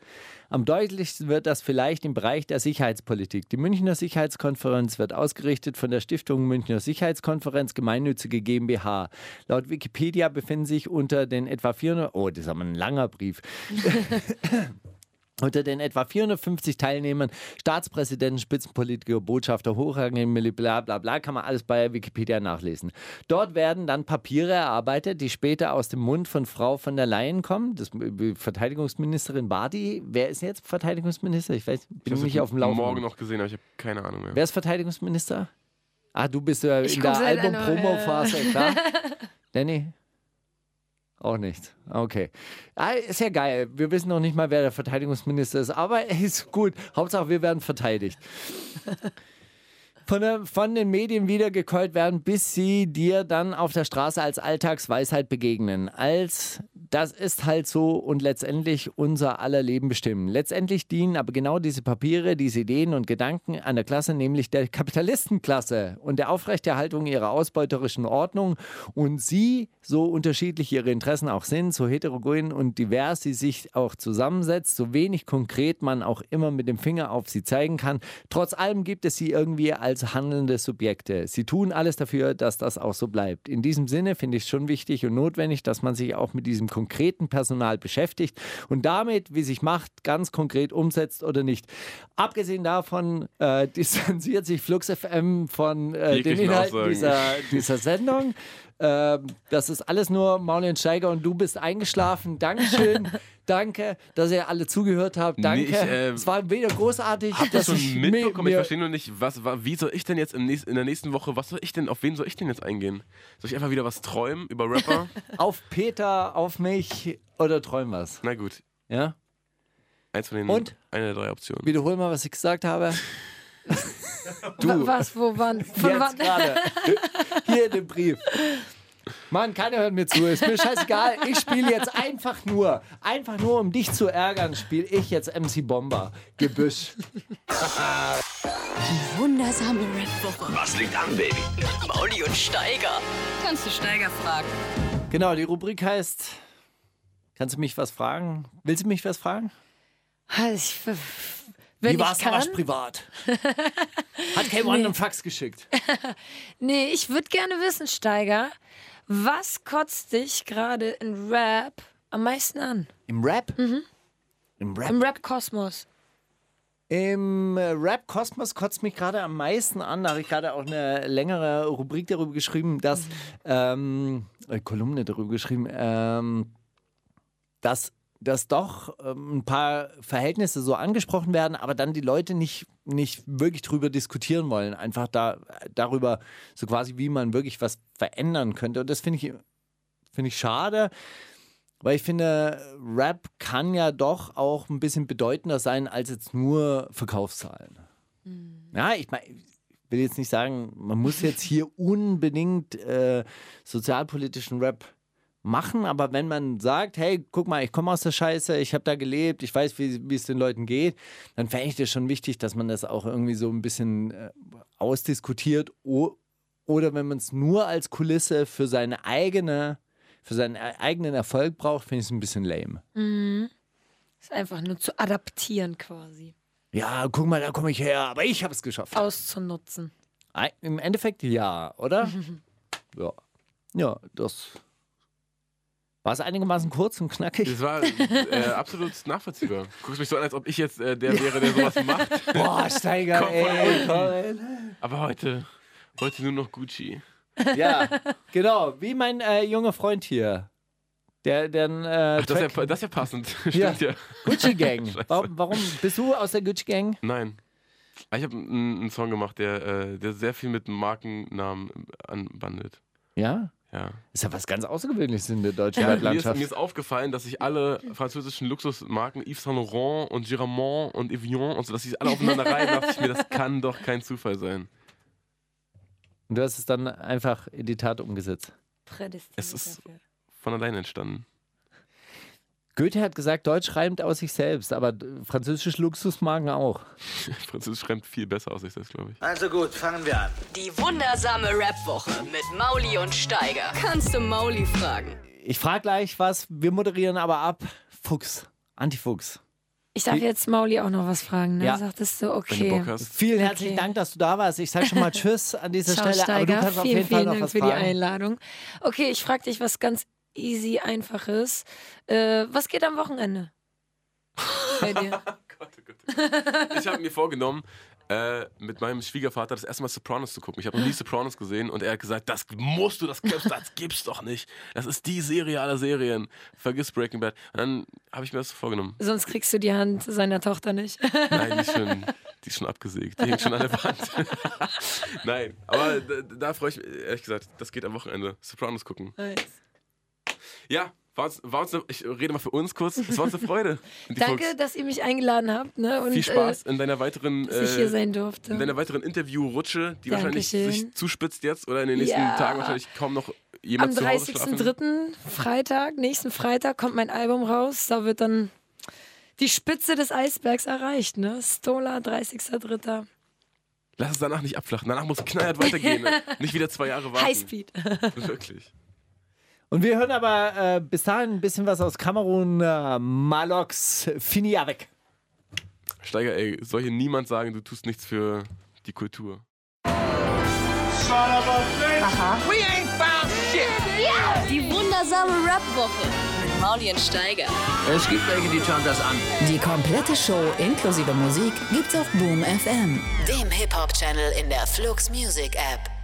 Am deutlichsten wird das vielleicht im Bereich der Sicherheitspolitik. Die Münchner Sicherheitskonferenz wird ausgerichtet von der Stiftung Münchner Sicherheitskonferenz Gemeinnützige GmbH. Laut Wikipedia befinden sich unter den etwa 400, oh, das ist aber ein langer Brief. Unter den etwa 450 Teilnehmern, Staatspräsidenten, Spitzenpolitiker, Botschafter, Hochrangige, bla bla bla, kann man alles bei Wikipedia nachlesen. Dort werden dann Papiere erarbeitet, die später aus dem Mund von Frau von der Leyen kommen, das Verteidigungsministerin Badi. Wer ist jetzt Verteidigungsminister? Ich weiß, bin ich nicht auf dem Laufenden. morgen noch gesehen, aber ich habe keine Ahnung mehr. Wer ist Verteidigungsminister? Ah, du bist ja in der Album-Promo-Phase, klar. Danny? Auch nicht. Okay. Ah, ist ja geil. Wir wissen noch nicht mal, wer der Verteidigungsminister ist, aber ist gut. Hauptsache, wir werden verteidigt. Von, der, von, den Medien wiedergekeult werden, bis sie dir dann auf der Straße als Alltagsweisheit begegnen. Als das ist halt so und letztendlich unser aller Leben bestimmen. Letztendlich dienen aber genau diese Papiere, diese Ideen und Gedanken einer Klasse, nämlich der Kapitalistenklasse und der Aufrechterhaltung ihrer ausbeuterischen Ordnung. Und sie, so unterschiedlich ihre Interessen auch sind, so heterogen und divers sie sich auch zusammensetzt, so wenig konkret man auch immer mit dem Finger auf sie zeigen kann, trotz allem gibt es sie irgendwie als handelnde Subjekte. Sie tun alles dafür, dass das auch so bleibt. In diesem Sinne finde ich es schon wichtig und notwendig, dass man sich auch mit diesem konkreten Personal beschäftigt und damit, wie sich Macht ganz konkret umsetzt oder nicht. Abgesehen davon äh, distanziert sich Flux FM von äh, den Inhalten dieser, dieser Sendung. Ähm, das ist alles nur Maulien Steiger und du bist eingeschlafen. Dankeschön. Danke, dass ihr alle zugehört habt. Danke. Nee, ich, äh, es war wieder großartig. Habt ihr schon mitbekommen? Ich verstehe nur nicht, was, wie soll ich denn jetzt nächsten, in der nächsten Woche, was soll ich denn, auf wen soll ich denn jetzt eingehen? Soll ich einfach wieder was träumen über Rapper? auf Peter, auf mich oder träum was? Na gut. Ja? Eins von den, Und? Eine der drei Optionen. Wiederhol mal, was ich gesagt habe. du. Was, wo, wann? Von Jetzt gerade. Hier in dem Brief. Mann, keiner hört mir zu. Ist mir scheißegal. Ich spiele jetzt einfach nur, einfach nur um dich zu ärgern, spiele ich jetzt MC Bomber. Gebüsch. Die wundersame Red Woche. Was liegt an, Baby? Mauli und Steiger. Kannst du Steiger fragen? Genau, die Rubrik heißt. Kannst du mich was fragen? Willst du mich was fragen? Ich, wenn Wie war es privat? Hat K1 nee. einen Fax geschickt? nee, ich würde gerne wissen, Steiger, was kotzt dich gerade in Rap am meisten an? Im Rap? Mhm. Im Rap? Im Rap-Kosmos. Im äh, Rap-Kosmos kotzt mich gerade am meisten an. Da habe ich gerade auch eine längere Rubrik darüber geschrieben, dass, ähm, äh, Kolumne darüber geschrieben, ähm, dass, dass doch ähm, ein paar Verhältnisse so angesprochen werden, aber dann die Leute nicht, nicht wirklich drüber diskutieren wollen. Einfach da, darüber, so quasi, wie man wirklich was verändern könnte. Und das finde ich, finde ich schade. Weil ich finde, Rap kann ja doch auch ein bisschen bedeutender sein als jetzt nur Verkaufszahlen. Ja, ich meine, ich will jetzt nicht sagen, man muss jetzt hier unbedingt äh, sozialpolitischen Rap machen, aber wenn man sagt, hey, guck mal, ich komme aus der Scheiße, ich habe da gelebt, ich weiß, wie, es den Leuten geht, dann fände ich das schon wichtig, dass man das auch irgendwie so ein bisschen äh, ausdiskutiert oder wenn man es nur als Kulisse für seine eigene für seinen e- eigenen Erfolg braucht, finde ich es ein bisschen lame. Ist einfach nur zu adaptieren quasi. Ja, guck mal, da komme ich her, aber ich habe es geschafft. Auszunutzen. Im Endeffekt ja, oder? ja. Ja, das war es einigermaßen kurz und knackig. Das war äh, absolut nachvollziehbar. Du guckst mich so an, als ob ich jetzt äh, der wäre, der sowas macht. Boah, Steiger, Komm, ey. Komm. Aber heute, heute nur noch Gucci. Ja, genau, wie mein äh, junger Freund hier. Der, der äh, Ach, das, ist ja, das ist ja passend. Stimmt ja. Gucci Gang. Warum, warum bist du aus der Gucci Gang? Nein. Ah, Ich habe einen, einen Song gemacht, der, äh, der sehr viel mit Markennamen anbandelt. Ja? Ja. Ist ja was ganz Außergewöhnliches in der deutschen Ja, mir, ist, mir ist aufgefallen, dass ich alle französischen Luxusmarken Yves Saint Laurent und Giramont und Evian und so, dass ich alle aufeinander reihen, dachte ich mir, das kann doch kein Zufall sein. Und du hast es dann einfach in die Tat umgesetzt. Prädestiniert Es ist- dafür. Von alleine entstanden. Goethe hat gesagt, Deutsch reimt aus sich selbst, aber französische Luxusmarken auch. Französisch schreibt viel besser aus, ich das glaube ich. Also gut, fangen wir an. Die wundersame Rap-Woche mit Mauli und Steiger. Kannst du Mauli fragen? Ich frage gleich was, wir moderieren aber ab. Fuchs, Antifuchs. Ich darf jetzt Mauli auch noch was fragen, ne? Ja. Sagtest du, Wenn du okay. Bock hast. Vielen herzlichen Okay. Dank, dass du da warst. Ich sage schon mal Tschüss an dieser Ciao, Stelle, aber du Steiger. kannst auf vielen, jeden Fall vielen noch Dank was für die fragen. Einladung. Okay, ich frage dich was ganz easy, einfaches. Äh, was geht am Wochenende? Bei dir. Ich habe mir vorgenommen, äh, mit meinem Schwiegervater das erste Mal Sopranos zu gucken. Ich habe noch nie Sopranos gesehen und er hat gesagt, das musst du, das gibt's, das gibt's doch nicht. Das ist die Serie aller Serien. Vergiss Breaking Bad. Und dann habe ich mir das vorgenommen. Sonst kriegst du die Hand seiner Tochter nicht. Nein, die ist schon, die ist schon abgesägt. Die hängt schon an der Wand. Nein, aber da, da freue ich mich, ehrlich gesagt, das geht am Wochenende. Sopranos gucken. Ja, war uns, war uns eine, ich rede mal für uns kurz. Es war uns eine Freude. Danke, Fuchs. dass ihr mich eingeladen habt. Ne? Und, Viel Spaß Äh, in deiner weiteren, dass ich hier äh, sein durfte. in deiner weiteren Interviewrutsche, die wahrscheinlich Dankeschön. sich zuspitzt jetzt oder in den nächsten Ja. Tagen wahrscheinlich kaum noch Am jemand schlafen. 30.03. Freitag, nächsten Freitag, kommt mein Album raus. Da wird dann die Spitze des Eisbergs erreicht. Ne? Stola, 30.03. Lass es danach nicht abflachen. Danach muss es knallhart weitergehen. ne? nicht wieder zwei Jahre warten. Highspeed. Wirklich. Und wir hören aber äh, bis dahin ein bisschen was aus Kamerun. Äh, Malox Finiavik. Steiger, ey, soll hier niemand sagen, du tust nichts für die Kultur. Die wundersame Rap-Woche mit Mauli und Steiger. Es gibt welche, die schauen das an. Die komplette Show inklusive Musik gibt's auf Boom FM, dem Hip-Hop-Channel in der Flux Music App.